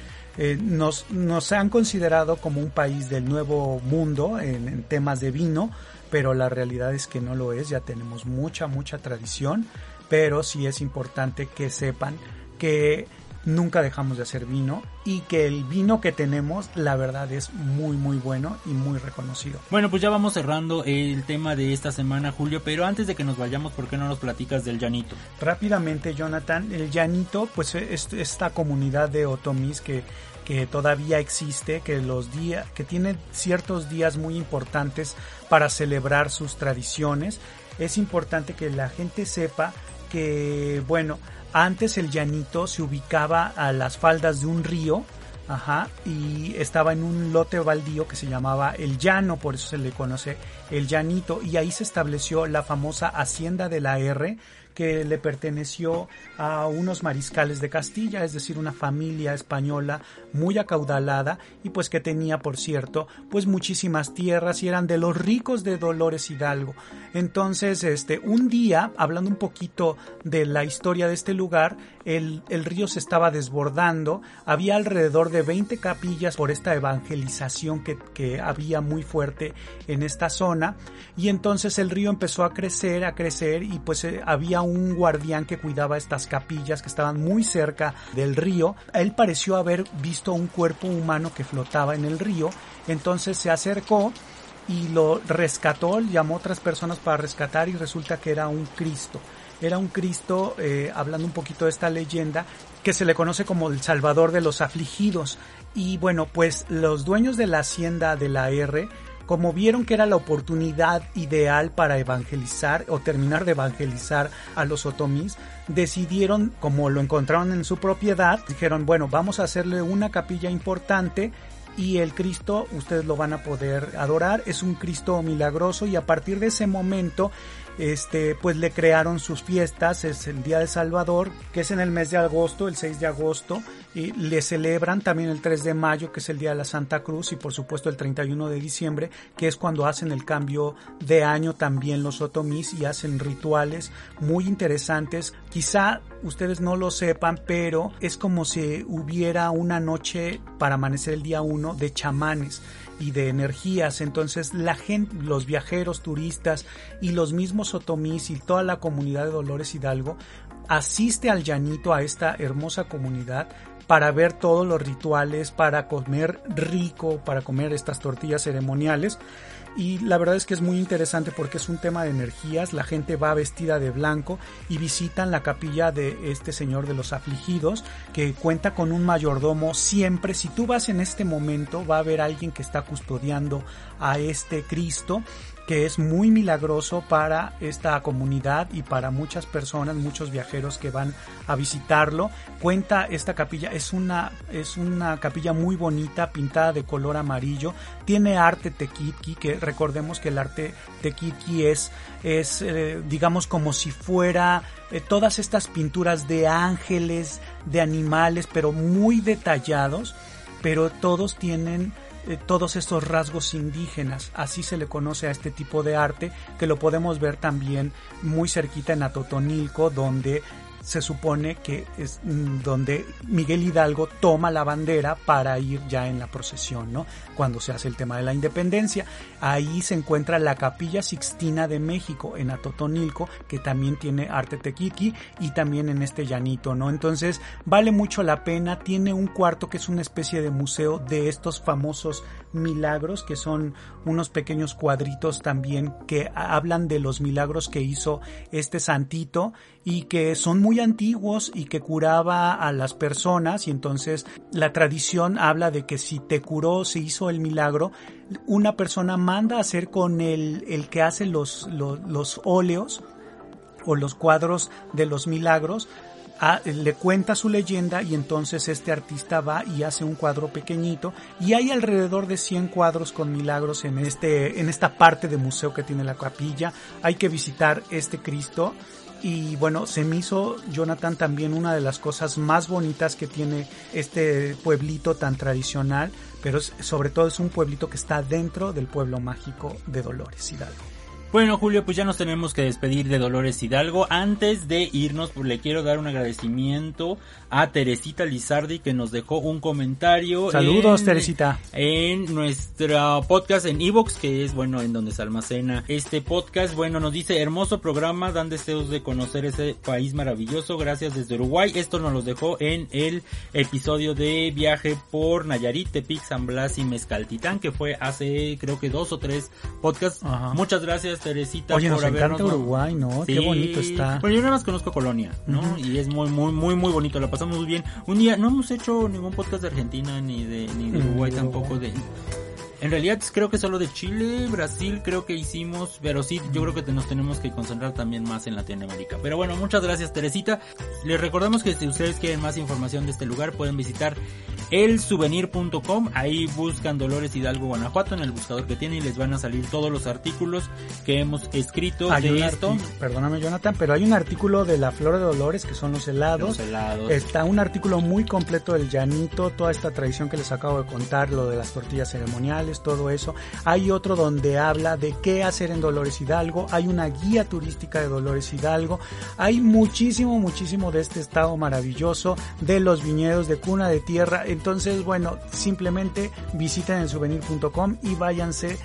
eh, nos, nos han considerado como un país del nuevo mundo en, temas de vino, pero la realidad es que no lo es, ya tenemos mucha, mucha tradición, pero sí es importante que sepan que nunca dejamos de hacer vino y que el vino que tenemos la verdad es muy muy bueno y muy reconocido. Bueno pues ya vamos cerrando el tema de esta semana Julio, pero antes de que nos vayamos, ¿por qué no nos platicas del Llanito? Rápidamente Jonathan, el Llanito pues es esta comunidad de otomís que que todavía existe, que los días, que tiene ciertos días muy importantes para celebrar sus tradiciones. Es importante que la gente sepa que, bueno, antes el llanito se ubicaba a las faldas de un río, Ajá, y estaba en un lote baldío que se llamaba El Llano, por eso se le conoce El Llanito, y ahí se estableció la famosa Hacienda de la R, que le perteneció a unos mariscales de Castilla, es decir, una familia española muy acaudalada y pues que tenía, por cierto, pues muchísimas tierras y eran de los ricos de Dolores Hidalgo. Entonces, este, un día, hablando un poquito de la historia de este lugar, el, el río se estaba desbordando, había alrededor de 20 capillas por esta evangelización que, que había muy fuerte en esta zona y entonces el río empezó a crecer, a crecer y pues eh, había un guardián que cuidaba estas capillas que estaban muy cerca del río. Él pareció haber visto un cuerpo humano que flotaba en el río, entonces se acercó y lo rescató, llamó a otras personas para rescatar y resulta que era un Cristo. Era un Cristo, eh, hablando un poquito de esta leyenda, que se le conoce como el Salvador de los afligidos. Y bueno, pues los dueños de la hacienda de la R como vieron que era la oportunidad ideal para evangelizar o terminar de evangelizar a los otomís, decidieron, como lo encontraron en su propiedad, dijeron, bueno, vamos a hacerle una capilla importante y el Cristo ustedes lo van a poder adorar, es un Cristo milagroso y a partir de ese momento este, pues le crearon sus fiestas, es el Día de Salvador, que es en el mes de agosto, el 6 de agosto, y le celebran también el 3 de mayo, que es el Día de la Santa Cruz, y por supuesto el 31 de diciembre, que es cuando hacen el cambio de año también los otomís y hacen rituales muy interesantes. Quizá ustedes no lo sepan, pero es como si hubiera una noche para amanecer el día 1 de chamanes y de energías. Entonces la gente, los viajeros, turistas y los mismos otomís y toda la comunidad de Dolores Hidalgo asiste al llanito, a esta hermosa comunidad, para ver todos los rituales, para comer rico, para comer estas tortillas ceremoniales y la verdad es que es muy interesante porque es un tema de energías, la gente va vestida de blanco y visitan la capilla de este señor de los afligidos que cuenta con un mayordomo siempre, si tú vas en este momento va a haber alguien que está custodiando a este Cristo que es muy milagroso para esta comunidad y para muchas personas, muchos viajeros que van a visitarlo. Cuenta esta capilla, es una, es una capilla muy bonita, pintada de color amarillo, tiene arte tequitqui, que recordemos que el arte tequitqui es, es eh, digamos como si fuera eh, todas estas pinturas de ángeles, de animales, pero muy detallados, pero todos tienen eh, todos estos rasgos indígenas. Así se le conoce a este tipo de arte que lo podemos ver también muy cerquita en Atotonilco, donde se supone que es mm, donde Miguel Hidalgo toma la bandera para ir ya en la procesión, ¿no? Cuando se hace el tema de la independencia. Ahí se encuentra la Capilla Sixtina de México en Atotonilco, que también tiene arte tequiqui y también en este llanito, ¿no? Entonces, vale mucho la pena. Tiene un cuarto que es una especie de museo de estos famosos milagros, que son unos pequeños cuadritos también que hablan de los milagros que hizo este santito y que son muy antiguos y que curaba a las personas y entonces la tradición habla de que si te curó, se hizo el milagro, una persona manda a hacer con el, el que hace los, los, los óleos o los cuadros de los milagros, le cuenta su leyenda y entonces este artista va y hace un cuadro pequeñito y hay alrededor de 100 cuadros con milagros en este en esta parte de museo que tiene la capilla. Hay que visitar este Cristo y bueno, se me hizo Jonathan también una de las cosas más bonitas que tiene este pueblito tan tradicional, pero sobre todo es un pueblito que está dentro del pueblo mágico de Dolores Hidalgo. Bueno, Julio, pues ya nos tenemos que despedir de Dolores Hidalgo. Antes de irnos, pues le quiero dar un agradecimiento a Teresita Lizardi que nos dejó un comentario. Saludos, Teresita. En nuestro podcast en Evox, que es bueno en donde se almacena este podcast. Bueno, nos dice hermoso programa, dan deseos de conocer ese país maravilloso. Gracias desde Uruguay. Esto nos lo dejó en el episodio de viaje por Nayarit, Tepic, San Blas y Mezcaltitán, que fue hace creo que dos o tres podcasts. Muchas gracias Teresita, Oye, nos encanta Uruguay, ¿no? Qué bonito está. Bueno, yo nada más conozco Colonia, ¿no? Y es muy, muy, muy, muy bonito, la pasamos muy bien. Un día, no hemos hecho ningún podcast de Argentina ni de, ni de Uruguay tampoco, de... En realidad creo que solo de Chile, Brasil creo que hicimos, pero sí, yo creo que nos tenemos que concentrar también más en Latinoamérica. Pero bueno, muchas gracias Teresita. Les recordamos que si ustedes quieren más información de este lugar pueden visitar elsouvenir.com, ahí buscan Dolores Hidalgo Guanajuato en el buscador que tiene y les van a salir todos los artículos que hemos escrito de esto. Perdóname Jonathan, pero hay un artículo de la Flor de Dolores que son los helados. Los helados. Está un artículo muy completo del llanito, toda esta tradición que les acabo de contar, lo de las tortillas ceremoniales, todo eso. Hay otro donde habla de qué hacer en Dolores Hidalgo, hay una guía turística de Dolores Hidalgo, hay muchísimo, muchísimo de este estado maravilloso, de los viñedos de cuna de tierra. Entonces, bueno, simplemente visiten el souvenir.com y váyanse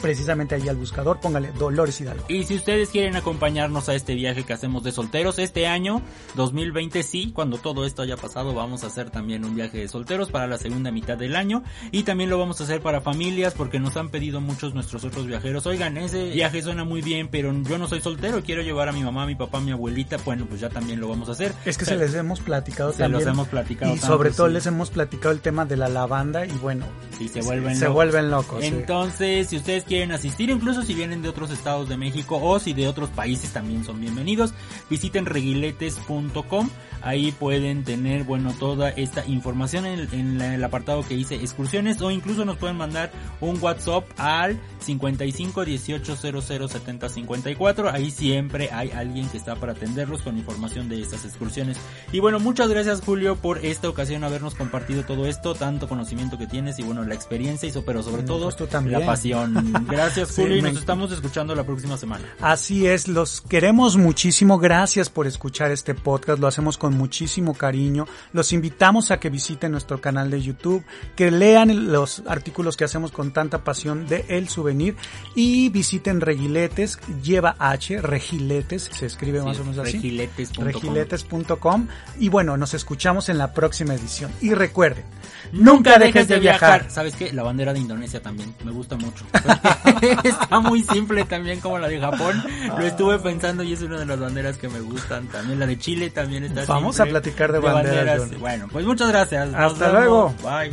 precisamente ahí al buscador, póngale Dolores Hidalgo. Y si ustedes quieren acompañarnos a este viaje que hacemos de solteros, este año 2020 sí, cuando todo esto haya pasado, vamos a hacer también un viaje de solteros para la segunda mitad del año y también lo vamos a hacer para familias porque nos han pedido muchos nuestros otros viajeros, oigan, ese viaje suena muy bien, pero yo no soy soltero, quiero llevar a mi mamá, a mi papá, a mi abuelita, bueno, pues ya también lo vamos a hacer. Es que se les hemos platicado se también. los hemos platicado. Y sobre todo les hemos platicado el tema de la lavanda y bueno, se vuelven se locos. vuelven locos. sí. Entonces, si ustedes quieren quieren asistir, incluso si vienen de otros estados de México o si de otros países también son bienvenidos. Visiten reguiletes.com, ahí pueden tener, bueno, toda esta información en, el apartado que dice excursiones o incluso nos pueden mandar un WhatsApp al 55 18 00 70 54, ahí siempre hay alguien que está para atenderlos con información de estas excursiones. Y bueno, muchas gracias Julio por esta ocasión habernos compartido todo esto, tanto conocimiento que tienes y bueno, la experiencia, y pero sobre mm, todo pues la pasión. Gracias Julio y nos estamos escuchando la próxima semana. Así es, los queremos muchísimo, gracias por escuchar este podcast, lo hacemos con muchísimo cariño, los invitamos a que visiten nuestro canal de YouTube, que lean los artículos que hacemos con tanta pasión de El Souvenir y visiten Regiletes, lleva H, Regiletes, se escribe más o menos así. Regiletes.com. Regiletes.com y bueno, nos escuchamos en la próxima edición. Y recuerden, nunca dejes de viajar. ¿Sabes qué? La bandera de Indonesia también me gusta mucho. Está muy simple también como la de Japón. Lo estuve pensando y es una de las banderas que me gustan. También la de Chile también está Vamos a platicar de, banderas. Bueno, pues muchas gracias. Hasta luego. Bye.